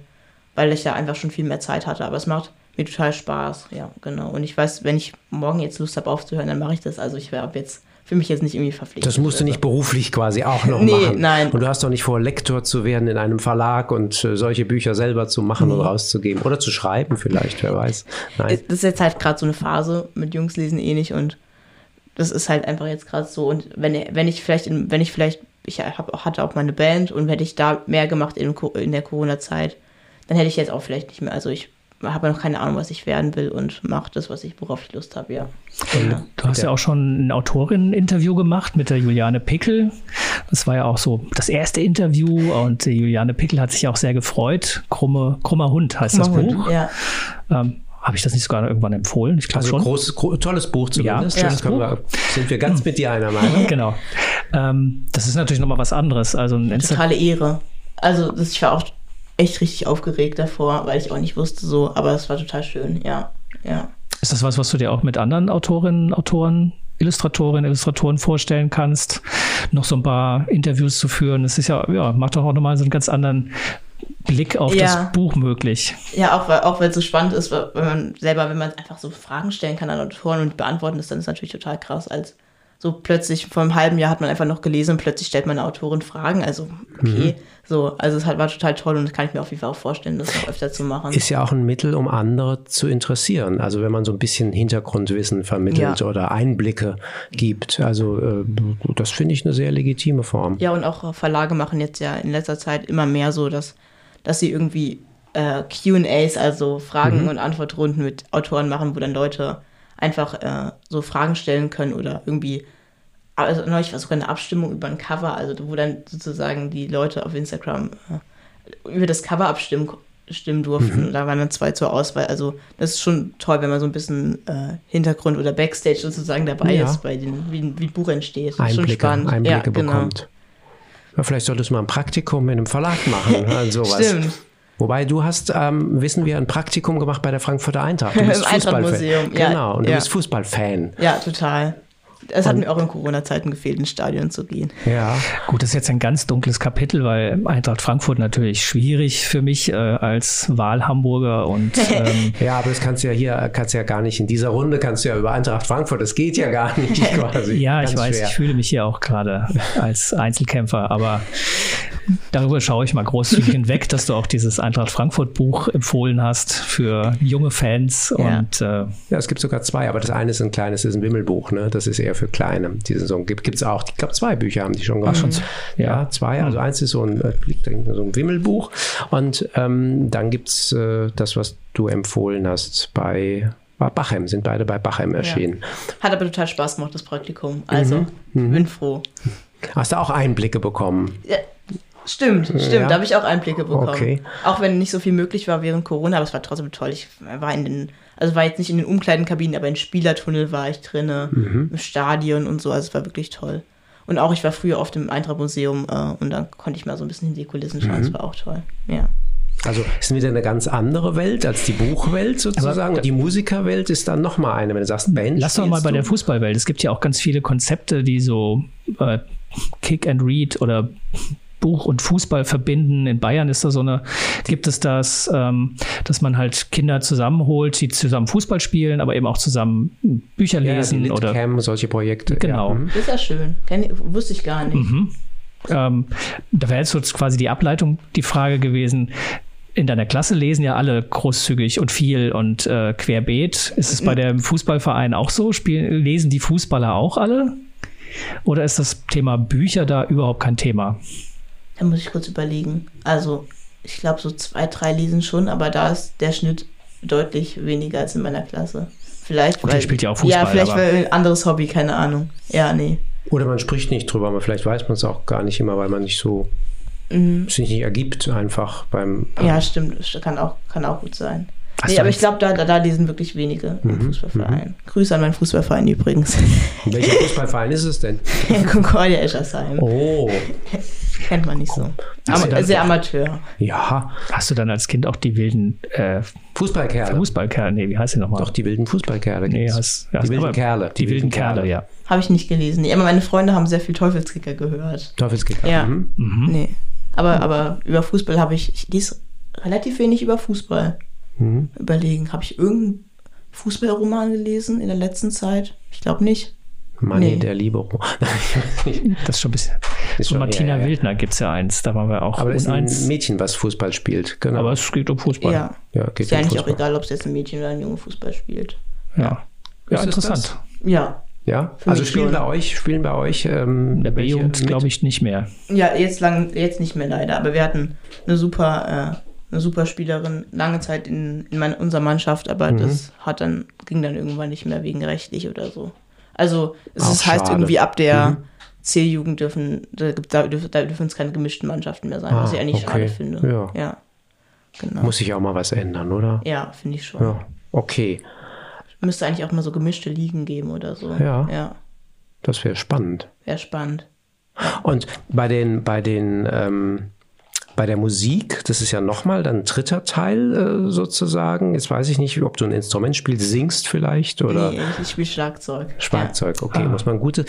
weil ich da einfach schon viel mehr Zeit hatte. Aber es macht mir total Spaß, ja, genau. Und ich weiß, wenn ich morgen jetzt Lust habe aufzuhören, dann mache ich das. Also ich wäre ab jetzt für mich jetzt nicht irgendwie verpflichtet. Das musst du nicht beruflich quasi auch noch *laughs* nee, machen. Nein. Und du hast doch nicht vor, Lektor zu werden in einem Verlag und äh, solche Bücher selber zu machen nee. und rauszugeben. Oder zu schreiben vielleicht, wer weiß. Nein. Das ist jetzt halt gerade so eine Phase, mit Jungs lesen eh nicht und das ist halt einfach jetzt gerade so. Und wenn, wenn ich vielleicht, in, wenn ich vielleicht, ich hab, hatte auch meine Band und hätte ich da mehr gemacht in, in der Corona-Zeit, dann hätte ich jetzt auch vielleicht nicht mehr. Also ich habe noch keine Ahnung, was ich werden will und mache das, was ich, worauf ich Lust habe, ja. ja. Du hast ja auch schon ein Autorinnen-Interview gemacht mit der Juliane Pickel. Das war ja auch so das erste Interview und Juliane Pickel hat sich auch sehr gefreut. Krumme, Krummer Hund heißt Krummer das Buch. Hund, ja. Ähm, habe ich das nicht sogar irgendwann empfohlen? Ich glaube also schon. Großes, gro tolles Buch zumindest. Ja, ja. Wir, sind wir ganz mit dir einer Meinung. *laughs* genau. Ähm, das ist natürlich nochmal was anderes. Also ein Totale Ehre. Also das, ich war auch echt richtig aufgeregt davor, weil ich auch nicht wusste so, aber es war total schön, ja, ja. Ist das was, was du dir auch mit anderen Autorinnen, Autoren, Illustratorinnen, Illustratoren vorstellen kannst, noch so ein paar Interviews zu führen? Das ist ja, ja, macht doch auch nochmal so einen ganz anderen Blick auf ja. das Buch möglich. Ja, auch weil, auch weil es so spannend ist, wenn man selber, wenn man einfach so Fragen stellen kann an Autoren und beantworten das, dann ist natürlich total krass als so plötzlich vor einem halben Jahr hat man einfach noch gelesen und plötzlich stellt meine Autorin Fragen. Also, okay, mhm. so, also es war total toll und das kann ich mir auf jeden Fall auch vorstellen, das noch öfter zu machen. Ist ja auch ein Mittel, um andere zu interessieren. Also wenn man so ein bisschen Hintergrundwissen vermittelt ja. oder Einblicke gibt. Also äh, das finde ich eine sehr legitime Form. Ja, und auch Verlage machen jetzt ja in letzter Zeit immer mehr so, dass, dass sie irgendwie äh, QAs, also Fragen- mhm. und Antwortrunden mit Autoren machen, wo dann Leute einfach äh, so Fragen stellen können oder irgendwie, also neulich war sogar eine Abstimmung über ein Cover, also wo dann sozusagen die Leute auf Instagram äh, über das Cover abstimmen stimmen durften. Mhm. Da waren dann zwei zur Auswahl. Also das ist schon toll, wenn man so ein bisschen äh, Hintergrund oder Backstage sozusagen dabei ja. ist, bei den, wie, wie ein Buch entsteht. Das Einblicke, ist schon spannend. Einblicke ja, genau. bekommt. Ja, vielleicht solltest du mal ein Praktikum in einem Verlag machen. Also sowas. Stimmt. Wobei du hast, ähm, wissen wir, ein Praktikum gemacht bei der Frankfurter Eintracht. Du bist *laughs* Im Fußballfan. Ja, genau, und ja. du bist Fußballfan. Ja, total. Es hat mir auch in Corona-Zeiten gefehlt, ins Stadion zu gehen. Ja. Gut, das ist jetzt ein ganz dunkles Kapitel, weil Eintracht Frankfurt natürlich schwierig für mich äh, als Wahlhamburger und *laughs* ähm ja, aber das kannst du ja hier, kannst du ja gar nicht in dieser Runde kannst du ja über Eintracht Frankfurt, das geht ja gar nicht *laughs* quasi. ja, ich weiß, schwer. ich fühle mich hier auch gerade als Einzelkämpfer, aber darüber schaue ich mal großzügig hinweg, dass du auch dieses Eintracht Frankfurt Buch empfohlen hast für junge Fans ja. und äh, ja, es gibt sogar zwei, aber das eine ist ein kleines, das ist ein Wimmelbuch, ne? Das ist eher für Kleine. Die Saison gibt es auch. Ich glaube, zwei Bücher haben die schon gemacht. Schon, ja. ja, zwei. Also eins ist so ein, äh, so ein Wimmelbuch. Und ähm, dann gibt es äh, das, was du empfohlen hast bei bei Bachem, sind beide bei Bachem erschienen. Ja. Hat aber total Spaß gemacht, das Praktikum. Also, mhm. bin froh. Hast du auch Einblicke bekommen? Ja, stimmt, stimmt. Ja. Da habe ich auch Einblicke bekommen. Okay. Auch wenn nicht so viel möglich war während Corona, aber es war trotzdem toll. Ich war in den also war jetzt nicht in den Umkleidenkabinen, aber in Spielertunnel war ich drinne, mhm. im Stadion und so. Also es war wirklich toll. Und auch ich war früher oft im Eintracht-Museum äh, und dann konnte ich mal so ein bisschen hinter die Kulissen schauen. Mhm. Das war auch toll. Ja. Also ist wieder eine ganz andere Welt als die Buchwelt sozusagen. Aber, und die Musikerwelt ist dann nochmal eine, wenn du sagst, Band. Lass doch mal bei du? der Fußballwelt. Es gibt ja auch ganz viele Konzepte, die so äh, Kick and Read oder Buch und Fußball verbinden. In Bayern ist da so eine, gibt es das, ähm, dass man halt Kinder zusammenholt, die zusammen Fußball spielen, aber eben auch zusammen Bücher lesen ja, oder Cam, solche Projekte. Genau. Ja. Mhm. Das ist ja schön. Kenn, wusste ich gar nicht. Mhm. Ähm, da wäre jetzt so quasi die Ableitung die Frage gewesen. In deiner Klasse lesen ja alle großzügig und viel und äh, querbeet. Ist es bei mhm. dem Fußballverein auch so? Spielen, lesen die Fußballer auch alle? Oder ist das Thema Bücher da überhaupt kein Thema? Da muss ich kurz überlegen. Also, ich glaube, so zwei, drei lesen schon, aber da ist der Schnitt deutlich weniger als in meiner Klasse. Vielleicht, Gut, weil, spielt ja auch Fußball. Ja, vielleicht weil ein anderes Hobby, keine Ahnung. Ja, nee. Oder man spricht nicht drüber, aber vielleicht weiß man es auch gar nicht immer, weil man nicht so mhm. sich nicht ergibt einfach beim, beim Ja, stimmt, das kann auch, kann auch gut sein. Hast nee, aber ich glaube, da, da, da, lesen wirklich wenige im mhm. Fußballverein. Mhm. Grüße an meinen Fußballverein übrigens. *laughs* Welcher Fußballverein ist es denn? *laughs* Concordia Eschersheim. Oh. *laughs* Kennt man nicht so. Ama sehr Amateur. Ja. Hast du dann als Kind auch die wilden äh, Fußballkerle? Fußballkerle, nee, wie heißt die nochmal? Doch, die wilden Fußballkerle. Nee, hast, die wilden Kerle. Die, die wilden Kerle, Kerle, ja. Habe ich nicht gelesen. Nee, aber meine Freunde haben sehr viel Teufelskicker gehört. Teufelskicker? Ja. Mhm. Mhm. Nee. Aber, aber über Fußball habe ich, ich lese relativ wenig über Fußball. Mhm. Überlegen, habe ich irgendeinen Fußballroman gelesen in der letzten Zeit? Ich glaube nicht. Money nee. der Libero. *laughs* das ist schon ein bisschen. Ist Von Martina ja, ja. Wildner gibt es ja eins, da waren wir auch. Aber es ist ein Mädchen, was Fußball spielt, genau. Aber es geht um Fußball. Ja, ja geht ist ja um eigentlich Fußball. auch egal, ob es jetzt ein Mädchen oder ein Junge Fußball spielt. Ja, ja, interessant. Ja. Ja, also spielen bei euch, spielen bei euch ähm, der B-Jungs glaube ich nicht mehr. Ja, jetzt lang, jetzt nicht mehr leider, aber wir hatten eine super, äh, eine super Spielerin lange Zeit in, in meine, unserer Mannschaft, aber mhm. das hat dann ging dann irgendwann nicht mehr wegen rechtlich oder so. Also es Auch ist, heißt irgendwie ab der mhm. C-Jugend dürfen, da, da, da, dürfen es keine gemischten Mannschaften mehr sein, ah, was ich eigentlich okay. schade finde. Ja. ja. Genau. Muss sich auch mal was ändern, oder? Ja, finde ich schon. Ja. Okay. Müsste eigentlich auch mal so gemischte Ligen geben oder so. Ja. ja. Das wäre spannend. Wäre spannend. Und bei den, bei den ähm, bei der Musik, das ist ja nochmal dann ein dritter Teil äh, sozusagen. Jetzt weiß ich nicht, ob du ein Instrument spielst, singst vielleicht oder. Nee, ich spiele Schlagzeug. Schlagzeug, okay. Ah. Muss man gute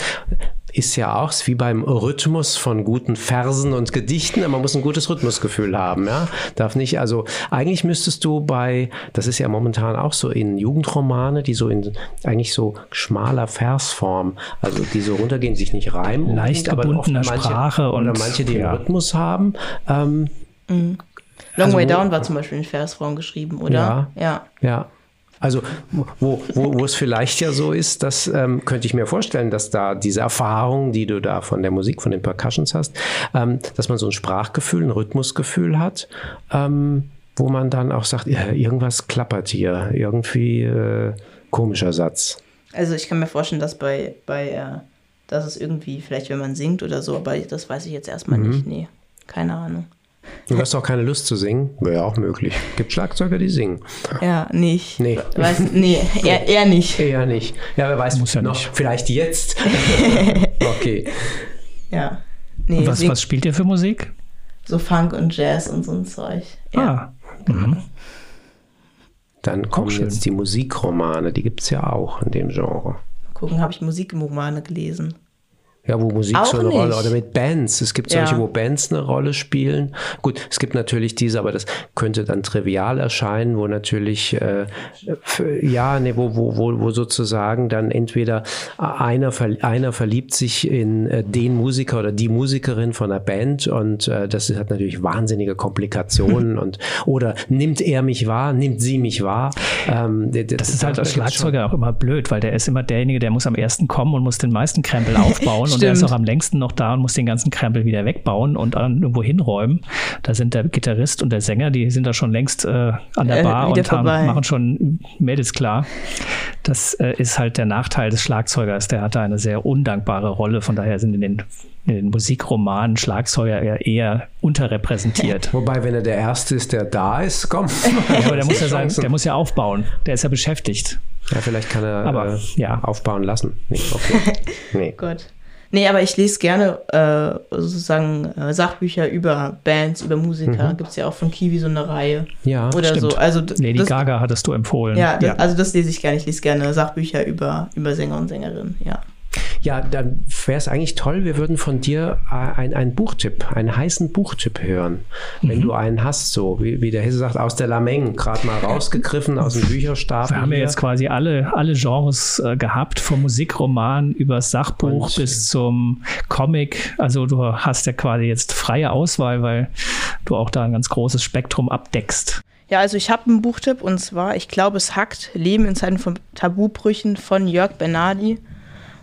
ist ja auch wie beim Rhythmus von guten Versen und Gedichten. Man muss ein gutes Rhythmusgefühl haben, ja. Darf nicht, also eigentlich müsstest du bei, das ist ja momentan auch so in Jugendromane, die so in eigentlich so schmaler Versform, also die so runtergehen, sich nicht reimen. Leicht gebundener Sprache und oder manche, die ja. einen Rhythmus haben. Ähm, mhm. Long also, Way Down war zum Beispiel in Versform geschrieben, oder? Ja. Ja. ja. Also wo, wo, wo es vielleicht ja so ist, das ähm, könnte ich mir vorstellen, dass da diese Erfahrung, die du da von der Musik, von den Percussions hast, ähm, dass man so ein Sprachgefühl, ein Rhythmusgefühl hat, ähm, wo man dann auch sagt, ja, irgendwas klappert hier, irgendwie äh, komischer Satz. Also ich kann mir vorstellen, dass bei, bei äh, dass es irgendwie, vielleicht wenn man singt oder so, aber das weiß ich jetzt erstmal mhm. nicht, nee, keine Ahnung. Du hast auch keine Lust zu singen? Wäre ja auch möglich. Gibt Schlagzeuger, die singen. Ja, nicht. Nee. Weiß, nee, *laughs* eher, eher nicht. Eher nicht. Ja, wer weiß, Muss ja noch, nicht. vielleicht jetzt. *laughs* okay. Ja. Nee, was, was spielt ihr für Musik? So Funk und Jazz und so ein Zeug. Ja. Ah. Mhm. Dann kommen jetzt die Musikromane, die gibt es ja auch in dem Genre. Mal gucken, habe ich Musikromane gelesen. Ja, wo Musik auch so eine nicht. Rolle oder mit Bands. Es gibt solche, ja. wo Bands eine Rolle spielen. Gut, es gibt natürlich diese, aber das könnte dann trivial erscheinen, wo natürlich äh, ja, nee, wo, wo, wo, wo sozusagen dann entweder einer, einer verliebt sich in äh, den Musiker oder die Musikerin von der Band und äh, das hat natürlich wahnsinnige Komplikationen *laughs* und oder nimmt er mich wahr, nimmt sie mich wahr. Ähm, das, das ist halt als Schlagzeuger auch immer blöd, weil der ist immer derjenige, der muss am ersten kommen und muss den meisten Krempel aufbauen *laughs* und er ist auch am längsten noch da und muss den ganzen Krempel wieder wegbauen und dann irgendwo hinräumen. Da sind der Gitarrist und der Sänger, die sind da schon längst äh, an der äh, Bar äh, und haben, machen schon Mädels klar. Das äh, ist halt der Nachteil des Schlagzeugers. Der hat da eine sehr undankbare Rolle. Von daher sind in den, in den Musikromanen Schlagzeuger eher, eher unterrepräsentiert. *laughs* Wobei, wenn er der Erste ist, der da ist, komm. ja, aber der *laughs* muss ja, sein, der muss ja aufbauen. Der ist ja beschäftigt. Ja, vielleicht kann er aber, äh, ja. aufbauen lassen. Nee, okay. *laughs* Nee. Gut. Nee, aber ich lese gerne äh, sozusagen äh, Sachbücher über Bands, über Musiker. Mhm. Gibt es ja auch von Kiwi so eine Reihe. Ja, Oder stimmt. so. Also, Lady das, Gaga hattest du empfohlen. Ja, das, ja, also das lese ich gerne. Ich lese gerne Sachbücher über, über Sänger und Sängerinnen, ja. Ja, dann wäre es eigentlich toll, wir würden von dir äh, einen Buchtipp, einen heißen Buchtipp hören. Wenn mhm. du einen hast, so wie, wie der Hesse sagt, aus der Lameng, gerade mal rausgegriffen aus dem Bücherstapel. Wir haben ja jetzt quasi alle, alle Genres äh, gehabt, vom Musikroman über Sachbuch Und, bis zum Comic. Also du hast ja quasi jetzt freie Auswahl, weil du auch da ein ganz großes Spektrum abdeckst. Ja, also ich habe einen Buchtipp und zwar, ich glaube, es hackt Leben in Zeiten von Tabubrüchen von Jörg Bernardi.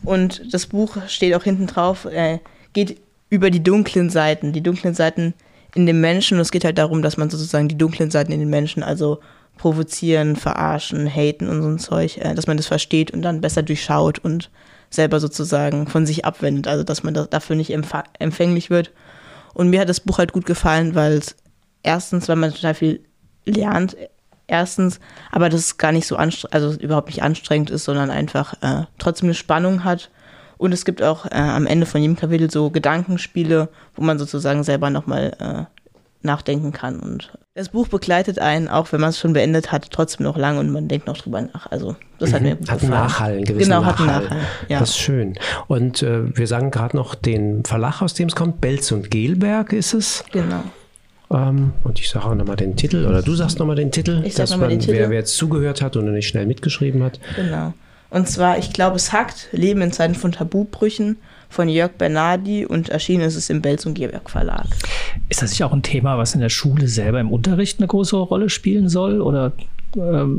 Und das Buch steht auch hinten drauf, äh, geht über die dunklen Seiten, die dunklen Seiten in den Menschen. Und es geht halt darum, dass man sozusagen die dunklen Seiten in den Menschen, also provozieren, verarschen, haten und so ein Zeug, äh, dass man das versteht und dann besser durchschaut und selber sozusagen von sich abwendet, also dass man dafür nicht empfänglich wird. Und mir hat das Buch halt gut gefallen, weil es erstens, weil man total viel lernt, erstens, aber das gar nicht so anstrengend, also überhaupt nicht anstrengend ist, sondern einfach äh, trotzdem eine Spannung hat Und es gibt auch äh, am Ende von jedem Kapitel so Gedankenspiele, wo man sozusagen selber nochmal äh, nachdenken kann. Und das Buch begleitet einen, auch wenn man es schon beendet hat, trotzdem noch lange und man denkt noch drüber nach. Also das hat mhm. mir gut hat gefallen. Nachhallen, gewissen genau, Nachhall. hat Nachhall. Ja. Das ist schön. Und äh, wir sagen gerade noch den Verlag, aus dem es kommt. Belz und Gelberg ist es. Genau. Ähm, und ich sage auch nochmal den Titel, oder du sagst nochmal den Titel, ich dass man, den Titel. Wer, wer jetzt zugehört hat und nicht schnell mitgeschrieben hat. Genau. Und zwar, ich glaube, es hackt Leben in Zeiten von Tabubrüchen von Jörg Bernardi und erschienen ist es im Belz und Gierberg Verlag. Ist das nicht auch ein Thema, was in der Schule selber im Unterricht eine große Rolle spielen soll? Oder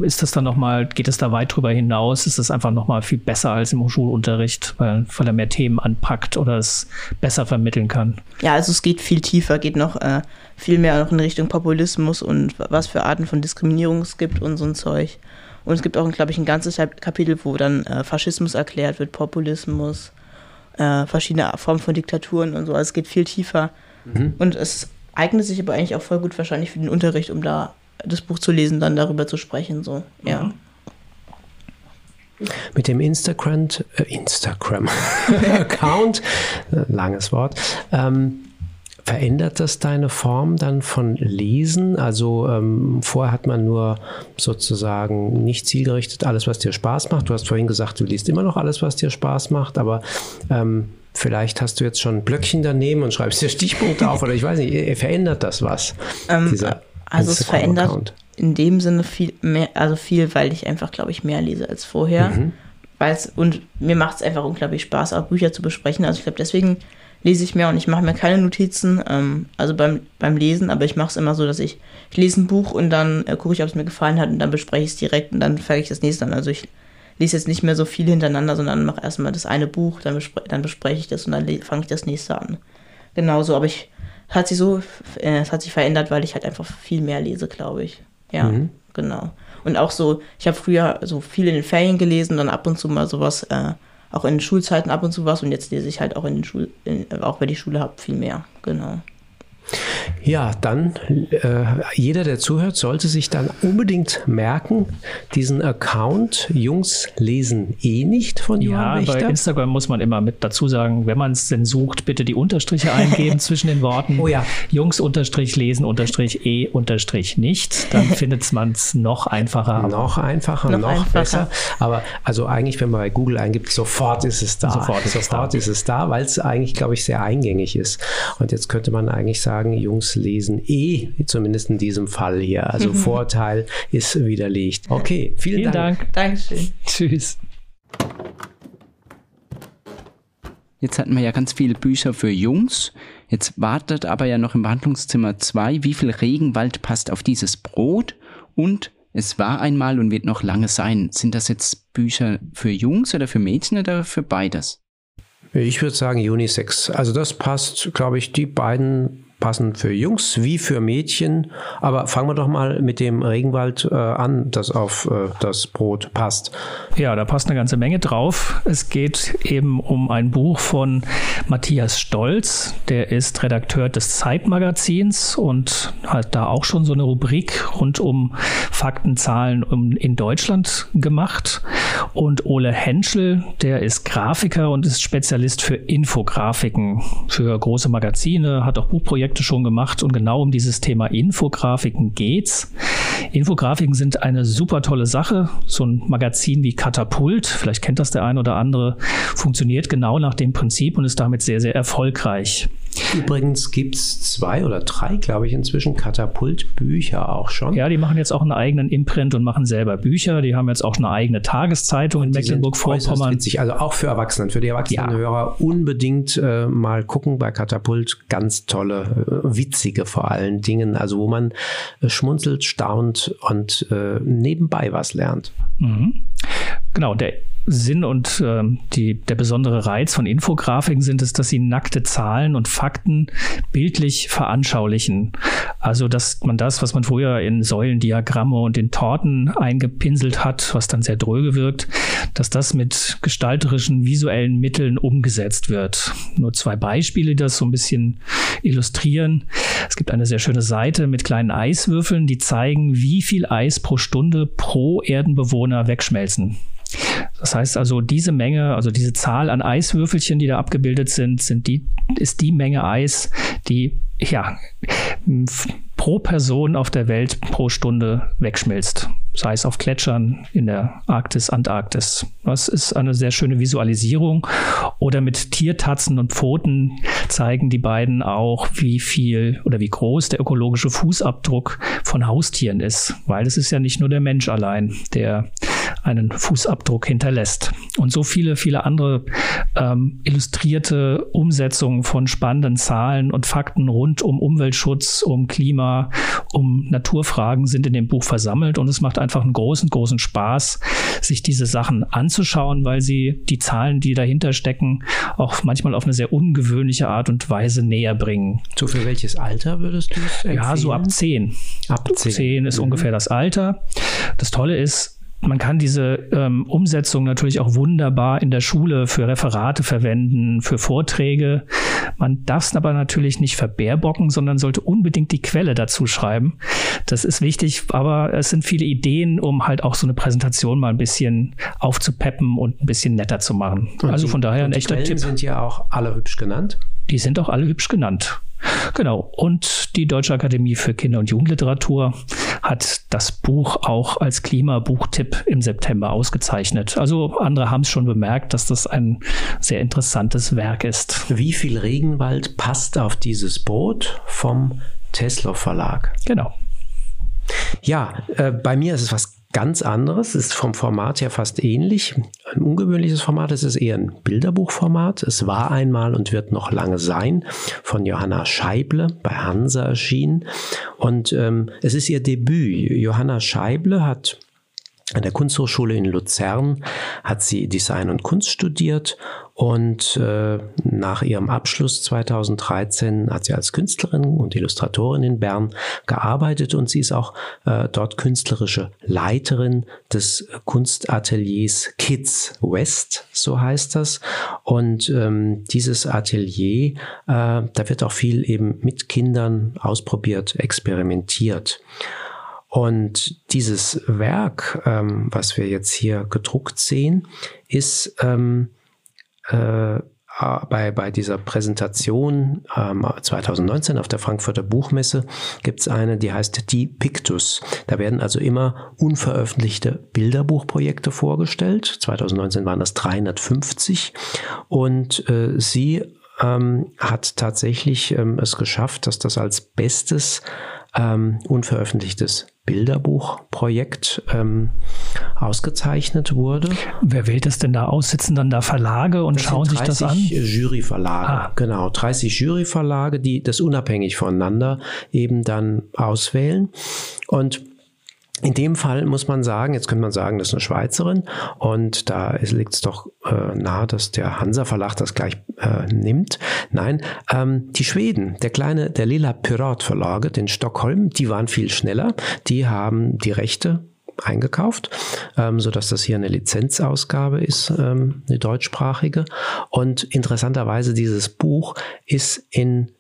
ist das dann nochmal, geht es da weit drüber hinaus? Ist das einfach nochmal viel besser als im Schulunterricht, weil, weil er mehr Themen anpackt oder es besser vermitteln kann? Ja, also es geht viel tiefer, geht noch äh, viel mehr noch in Richtung Populismus und was für Arten von Diskriminierung es gibt und so ein Zeug. Und es gibt auch, glaube ich, ein ganzes Kapitel, wo dann äh, Faschismus erklärt wird, Populismus, äh, verschiedene Formen von Diktaturen und so. Also es geht viel tiefer. Mhm. Und es eignet sich aber eigentlich auch voll gut wahrscheinlich für den Unterricht, um da das Buch zu lesen, dann darüber zu sprechen. So, ja. Mhm. Mit dem Instagram, äh, Instagram *laughs* Account, äh, langes Wort, ähm, Verändert das deine Form dann von Lesen? Also ähm, vorher hat man nur sozusagen nicht zielgerichtet alles, was dir Spaß macht. Du hast vorhin gesagt, du liest immer noch alles, was dir Spaß macht, aber ähm, vielleicht hast du jetzt schon ein Blöckchen daneben und schreibst dir Stichpunkte auf oder ich weiß nicht, verändert das was? Ähm, also es verändert in dem Sinne viel mehr, also viel, weil ich einfach, glaube ich, mehr lese als vorher. Mhm. Weil's, und mir macht es einfach unglaublich Spaß, auch Bücher zu besprechen. Also ich glaube, deswegen lese ich mehr und ich mache mir keine Notizen, ähm, also beim, beim Lesen, aber ich mache es immer so, dass ich, ich lese ein Buch und dann äh, gucke ich, ob es mir gefallen hat und dann bespreche ich es direkt und dann fange ich das nächste an. Also ich lese jetzt nicht mehr so viel hintereinander, sondern mache erstmal das eine Buch, dann, bespre dann bespreche ich das und dann fange ich das nächste an. Genauso, aber ich hat sich so, äh, es hat sich verändert, weil ich halt einfach viel mehr lese, glaube ich. Ja, mhm. genau. Und auch so, ich habe früher so viel in den Ferien gelesen, dann ab und zu mal sowas äh, auch in den Schulzeiten ab und zu was und jetzt lese ich halt auch in den Schul, in, auch wenn ich Schule habe, viel mehr. Genau. Ja, dann äh, jeder, der zuhört, sollte sich dann unbedingt merken, diesen Account Jungs lesen eh nicht von Johann Ja, bei Instagram muss man immer mit dazu sagen, wenn man es denn sucht, bitte die Unterstriche eingeben *laughs* zwischen den Worten. Oh ja. Jungs unterstrich lesen unterstrich eh unterstrich nicht. Dann *laughs* findet man es noch einfacher. noch einfacher, noch, noch einfacher. besser. Aber also eigentlich, wenn man bei Google eingibt, sofort ist es da. Sofort ist, sofort es, da. ist es da, weil es eigentlich, glaube ich, sehr eingängig ist. Und jetzt könnte man eigentlich sagen, Jungs lesen eh, zumindest in diesem Fall hier. Also mhm. Vorteil ist widerlegt. Okay, vielen, vielen Dank. Dank. Dankeschön. Tschüss. Jetzt hatten wir ja ganz viele Bücher für Jungs. Jetzt wartet aber ja noch im Behandlungszimmer 2, wie viel Regenwald passt auf dieses Brot und es war einmal und wird noch lange sein. Sind das jetzt Bücher für Jungs oder für Mädchen oder für beides? Ich würde sagen Unisex. Also das passt, glaube ich, die beiden passen für Jungs wie für Mädchen. Aber fangen wir doch mal mit dem Regenwald äh, an, das auf äh, das Brot passt. Ja, da passt eine ganze Menge drauf. Es geht eben um ein Buch von Matthias Stolz. Der ist Redakteur des Zeitmagazins und hat da auch schon so eine Rubrik rund um Fakten, Zahlen in Deutschland gemacht. Und Ole Henschel, der ist Grafiker und ist Spezialist für Infografiken für große Magazine, hat auch Buchprojekte Projekte schon gemacht und genau um dieses Thema Infografiken geht's. Infografiken sind eine super tolle Sache. So ein Magazin wie Katapult, vielleicht kennt das der ein oder andere, funktioniert genau nach dem Prinzip und ist damit sehr, sehr erfolgreich. Übrigens gibt es zwei oder drei, glaube ich, inzwischen Katapult-Bücher auch schon. Ja, die machen jetzt auch einen eigenen Imprint und machen selber Bücher. Die haben jetzt auch eine eigene Tageszeitung und in Mecklenburg-Vorpommern. Also auch für Erwachsene, für die erwachsenen ja. Unbedingt äh, mal gucken bei Katapult. Ganz tolle, äh, witzige vor allen Dingen, also wo man äh, schmunzelt, staunt und äh, nebenbei was lernt. Mhm. Genau, der Sinn und äh, die, der besondere Reiz von Infografiken sind es, dass sie nackte Zahlen und Fakten bildlich veranschaulichen. Also, dass man das, was man früher in Säulendiagramme und in Torten eingepinselt hat, was dann sehr dröge wirkt, dass das mit gestalterischen visuellen Mitteln umgesetzt wird. Nur zwei Beispiele, die das so ein bisschen illustrieren. Es gibt eine sehr schöne Seite mit kleinen Eiswürfeln, die zeigen, wie viel Eis pro Stunde pro Erdenbewohner wegschmelzen. Das heißt also, diese Menge, also diese Zahl an Eiswürfelchen, die da abgebildet sind, sind die, ist die Menge Eis, die ja pro Person auf der Welt pro Stunde wegschmilzt. Sei es auf Gletschern in der Arktis, Antarktis. Das ist eine sehr schöne Visualisierung. Oder mit Tiertatzen und Pfoten zeigen die beiden auch, wie viel oder wie groß der ökologische Fußabdruck von Haustieren ist. Weil es ist ja nicht nur der Mensch allein, der einen Fußabdruck hinterlässt. Und so viele, viele andere ähm, illustrierte Umsetzungen von spannenden Zahlen und Fakten rund um Umweltschutz, um Klima, um Naturfragen sind in dem Buch versammelt. Und es macht einfach einen großen, großen Spaß, sich diese Sachen anzuschauen, weil sie die Zahlen, die dahinter stecken, auch manchmal auf eine sehr ungewöhnliche Art und Weise näher bringen. So für welches Alter würdest du es empfehlen? Ja, so ab zehn. Ab zehn. Zehn ist mhm. ungefähr das Alter. Das Tolle ist, man kann diese ähm, Umsetzung natürlich auch wunderbar in der Schule für Referate verwenden, für Vorträge. Man darf es aber natürlich nicht verbärbocken, sondern sollte unbedingt die Quelle dazu schreiben. Das ist wichtig, aber es sind viele Ideen, um halt auch so eine Präsentation mal ein bisschen aufzupeppen und ein bisschen netter zu machen. Und also die, von daher ein echter Quellen Tipp. sind ja auch alle hübsch genannt. Die sind auch alle hübsch genannt. Genau. Und die Deutsche Akademie für Kinder- und Jugendliteratur hat das Buch auch als Klimabuchtipp im September ausgezeichnet. Also andere haben es schon bemerkt, dass das ein sehr interessantes Werk ist. Wie viel Regenwald passt auf dieses Boot vom Tesla Verlag? Genau. Ja, äh, bei mir ist es was ganz anderes, ist vom Format her fast ähnlich. Ein ungewöhnliches Format, es ist eher ein Bilderbuchformat. Es war einmal und wird noch lange sein, von Johanna Scheible bei Hansa erschienen. Und ähm, es ist ihr Debüt. Johanna Scheible hat an der Kunsthochschule in Luzern hat sie Design und Kunst studiert und äh, nach ihrem Abschluss 2013 hat sie als Künstlerin und Illustratorin in Bern gearbeitet und sie ist auch äh, dort künstlerische Leiterin des Kunstateliers Kids West, so heißt das. Und ähm, dieses Atelier, äh, da wird auch viel eben mit Kindern ausprobiert, experimentiert. Und dieses Werk, ähm, was wir jetzt hier gedruckt sehen, ist ähm, äh, bei, bei dieser Präsentation ähm, 2019 auf der Frankfurter Buchmesse gibt es eine, die heißt Die Pictus. Da werden also immer unveröffentlichte Bilderbuchprojekte vorgestellt. 2019 waren das 350 und äh, sie ähm, hat tatsächlich ähm, es geschafft, dass das als bestes ähm, unveröffentlichtes Bilderbuchprojekt ähm, ausgezeichnet wurde. Wer wählt das denn da aus? Sitzen dann da Verlage und das schauen sich das an? Juryverlage, ah. genau. 30 Juryverlage, die das unabhängig voneinander eben dann auswählen. Und in dem Fall muss man sagen, jetzt könnte man sagen, das ist eine Schweizerin und da liegt es doch äh, nahe, dass der Hansa Verlag das gleich äh, nimmt. Nein, ähm, die Schweden, der kleine, der Lila Pirat Verlage, den Stockholm, die waren viel schneller. Die haben die Rechte eingekauft, ähm, so dass das hier eine Lizenzausgabe ist, ähm, eine deutschsprachige. Und interessanterweise dieses Buch ist in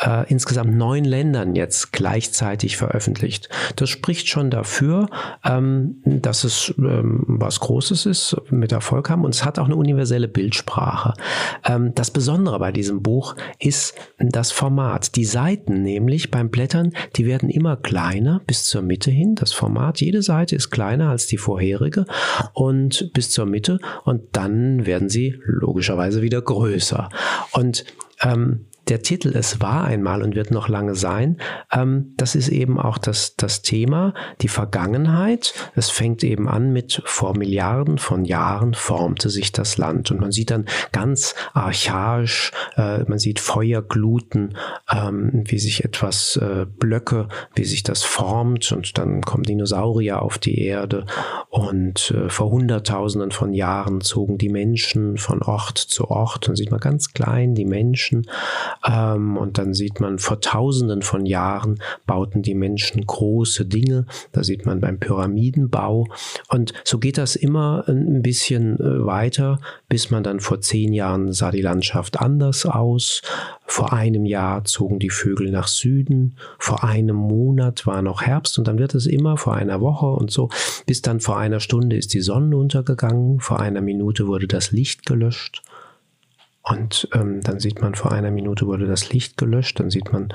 äh, insgesamt neun Ländern jetzt gleichzeitig veröffentlicht. Das spricht schon dafür, ähm, dass es ähm, was Großes ist, mit Erfolg haben und es hat auch eine universelle Bildsprache. Ähm, das Besondere bei diesem Buch ist das Format. Die Seiten nämlich beim Blättern, die werden immer kleiner bis zur Mitte hin. Das Format, jede Seite ist kleiner als die vorherige und bis zur Mitte und dann werden sie logischerweise wieder größer. Und ähm, der Titel Es war einmal und wird noch lange sein, ähm, das ist eben auch das, das Thema, die Vergangenheit. Es fängt eben an mit vor Milliarden von Jahren formte sich das Land und man sieht dann ganz archaisch, äh, man sieht Feuergluten, ähm, wie sich etwas äh, Blöcke, wie sich das formt und dann kommen Dinosaurier auf die Erde und äh, vor Hunderttausenden von Jahren zogen die Menschen von Ort zu Ort und sieht man ganz klein die Menschen Ähm, und dann sieht man, vor tausenden von Jahren bauten die Menschen große Dinge. Da sieht man beim Pyramidenbau. Und so geht das immer ein bisschen äh, weiter, bis man dann vor zehn Jahren sah die Landschaft anders aus. Vor einem Jahr zogen die Vögel nach Süden. Vor einem Monat war noch Herbst und dann wird es immer vor einer Woche und so. Bis dann vor einer Stunde ist die Sonne untergegangen. Vor einer Minute wurde das Licht gelöscht. Und ähm, dann sieht man, vor einer Minute wurde das Licht gelöscht, dann sieht man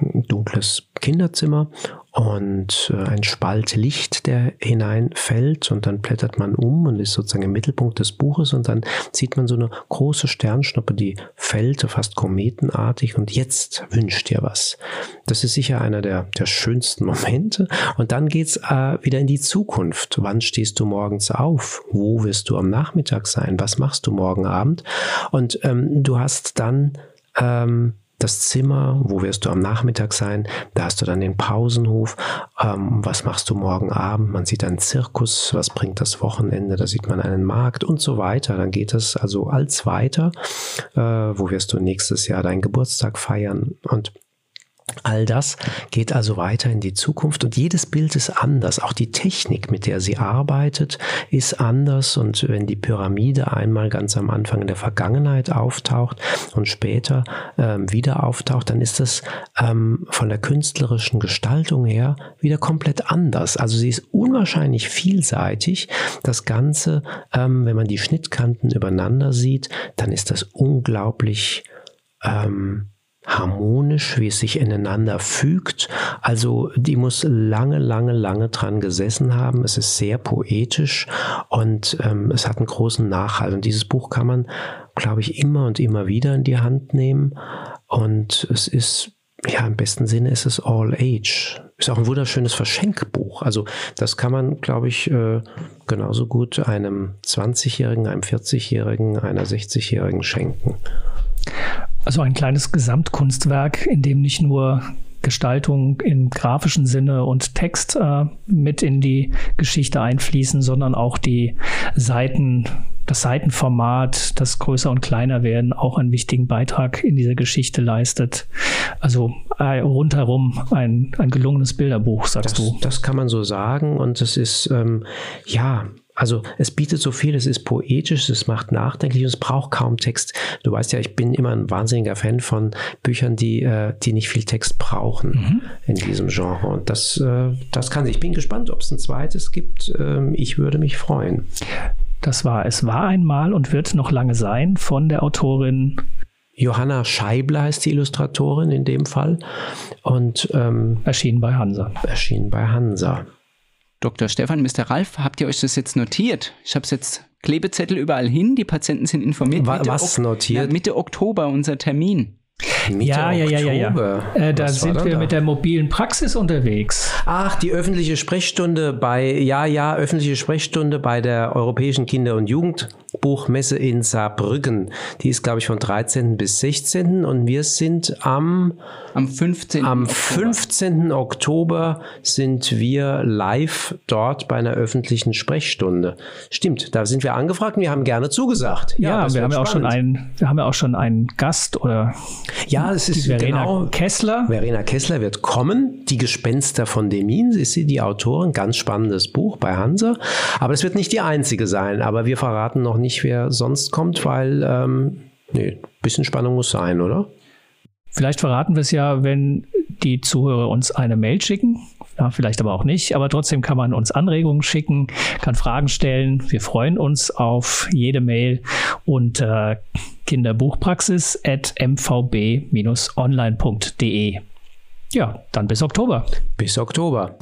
ein dunkles Kinderzimmer und äh, ein Spalt Licht, der hineinfällt und dann blättert man um und ist sozusagen im Mittelpunkt des Buches und dann sieht man so eine große Sternschnuppe, die fällt, fast kometenartig und jetzt wünscht ihr was. Das ist sicher einer der, der schönsten *laughs* Momente und dann geht's äh, wieder in die Zukunft. Wann stehst du morgens auf? Wo wirst du am Nachmittag sein? Was machst du morgen Abend? Und ähm, du hast dann ähm, das Zimmer, wo wirst du am Nachmittag sein, da hast du dann den Pausenhof, ähm, was machst du morgen Abend, man sieht einen Zirkus, was bringt das Wochenende, da sieht man einen Markt und so weiter, dann geht es also als weiter, äh, wo wirst du nächstes Jahr deinen Geburtstag feiern? Und All das geht also weiter in die Zukunft und jedes Bild ist anders. Auch die Technik, mit der sie arbeitet, ist anders. Und wenn die Pyramide einmal ganz am Anfang in der Vergangenheit auftaucht und später ähm, wieder auftaucht, dann ist das ähm, von der künstlerischen Gestaltung her wieder komplett anders. Also sie ist unwahrscheinlich vielseitig. Das Ganze, ähm, wenn man die Schnittkanten übereinander sieht, dann ist das unglaublich ähm, harmonisch, wie es sich ineinander fügt. Also die muss lange, lange, lange dran gesessen haben. Es ist sehr poetisch und ähm, es hat einen großen Nachhalt. Und dieses Buch kann man, glaube ich, immer und immer wieder in die Hand nehmen. Und es ist, ja, im besten Sinne ist es All Age. Ist auch ein wunderschönes Verschenkbuch. Also das kann man, glaube ich, äh, genauso gut einem 20-Jährigen, einem 40-Jährigen, einer 60-Jährigen schenken. Also ein kleines Gesamtkunstwerk, in dem nicht nur Gestaltung im grafischen Sinne und Text äh, mit in die Geschichte einfließen, sondern auch die Seiten, das Seitenformat, das größer und kleiner werden, auch einen wichtigen Beitrag in dieser Geschichte leistet. Also äh, rundherum ein, ein gelungenes Bilderbuch, sagst das, du. Das kann man so sagen und es ist, ähm, ja, also es bietet so viel, es ist poetisch, es macht nachdenklich und es braucht kaum Text. Du weißt ja, ich bin immer ein wahnsinniger Fan von Büchern, die, äh, die nicht viel Text brauchen mhm. in diesem Genre. Und das, äh, das kann sich. Ich bin gespannt, ob es ein zweites gibt. Ähm, ich würde mich freuen. Das war Es war einmal und wird noch lange sein von der Autorin Johanna Scheibler heißt die Illustratorin in dem Fall. Und ähm, erschienen bei Hansa. Erschienen bei Hansa. Dr. Stefan, Mr. Ralf, habt ihr euch das jetzt notiert? Ich habe es jetzt Klebezettel überall hin, die Patienten sind informiert. Wa was ok notiert? Na, Mitte Oktober unser Termin. Mitte ja, ja, ja, ja, ja, äh, da sind wir da? mit der mobilen Praxis unterwegs. Ach, die öffentliche Sprechstunde bei, ja, ja, öffentliche Sprechstunde bei der Europäischen Kinder- und Jugendbuchmesse in Saarbrücken. Die ist, glaube ich, von 13. bis 16. Und wir sind am, am 15. Am 15. Oktober sind wir live dort bei einer öffentlichen Sprechstunde. Stimmt, da sind wir angefragt und wir haben gerne zugesagt. Ja, ja wir haben ja auch schon einen, wir haben ja auch schon einen Gast oder ja, es ist Verena genau, Kessler. Verena Kessler wird kommen. Die Gespenster von Demin ist sie die Autorin. Ganz spannendes Buch bei Hansa. Aber es wird nicht die einzige sein. Aber wir verraten noch nicht, wer sonst kommt, weil, ähm, nee, bisschen Spannung muss sein, oder? Vielleicht verraten wir es ja, wenn die Zuhörer uns eine Mail schicken. Ja, vielleicht aber auch nicht. Aber trotzdem kann man uns Anregungen schicken, kann Fragen stellen. Wir freuen uns auf jede Mail und äh, Kinderbuchpraxis at mvb-online.de. Ja, dann bis Oktober. Bis Oktober.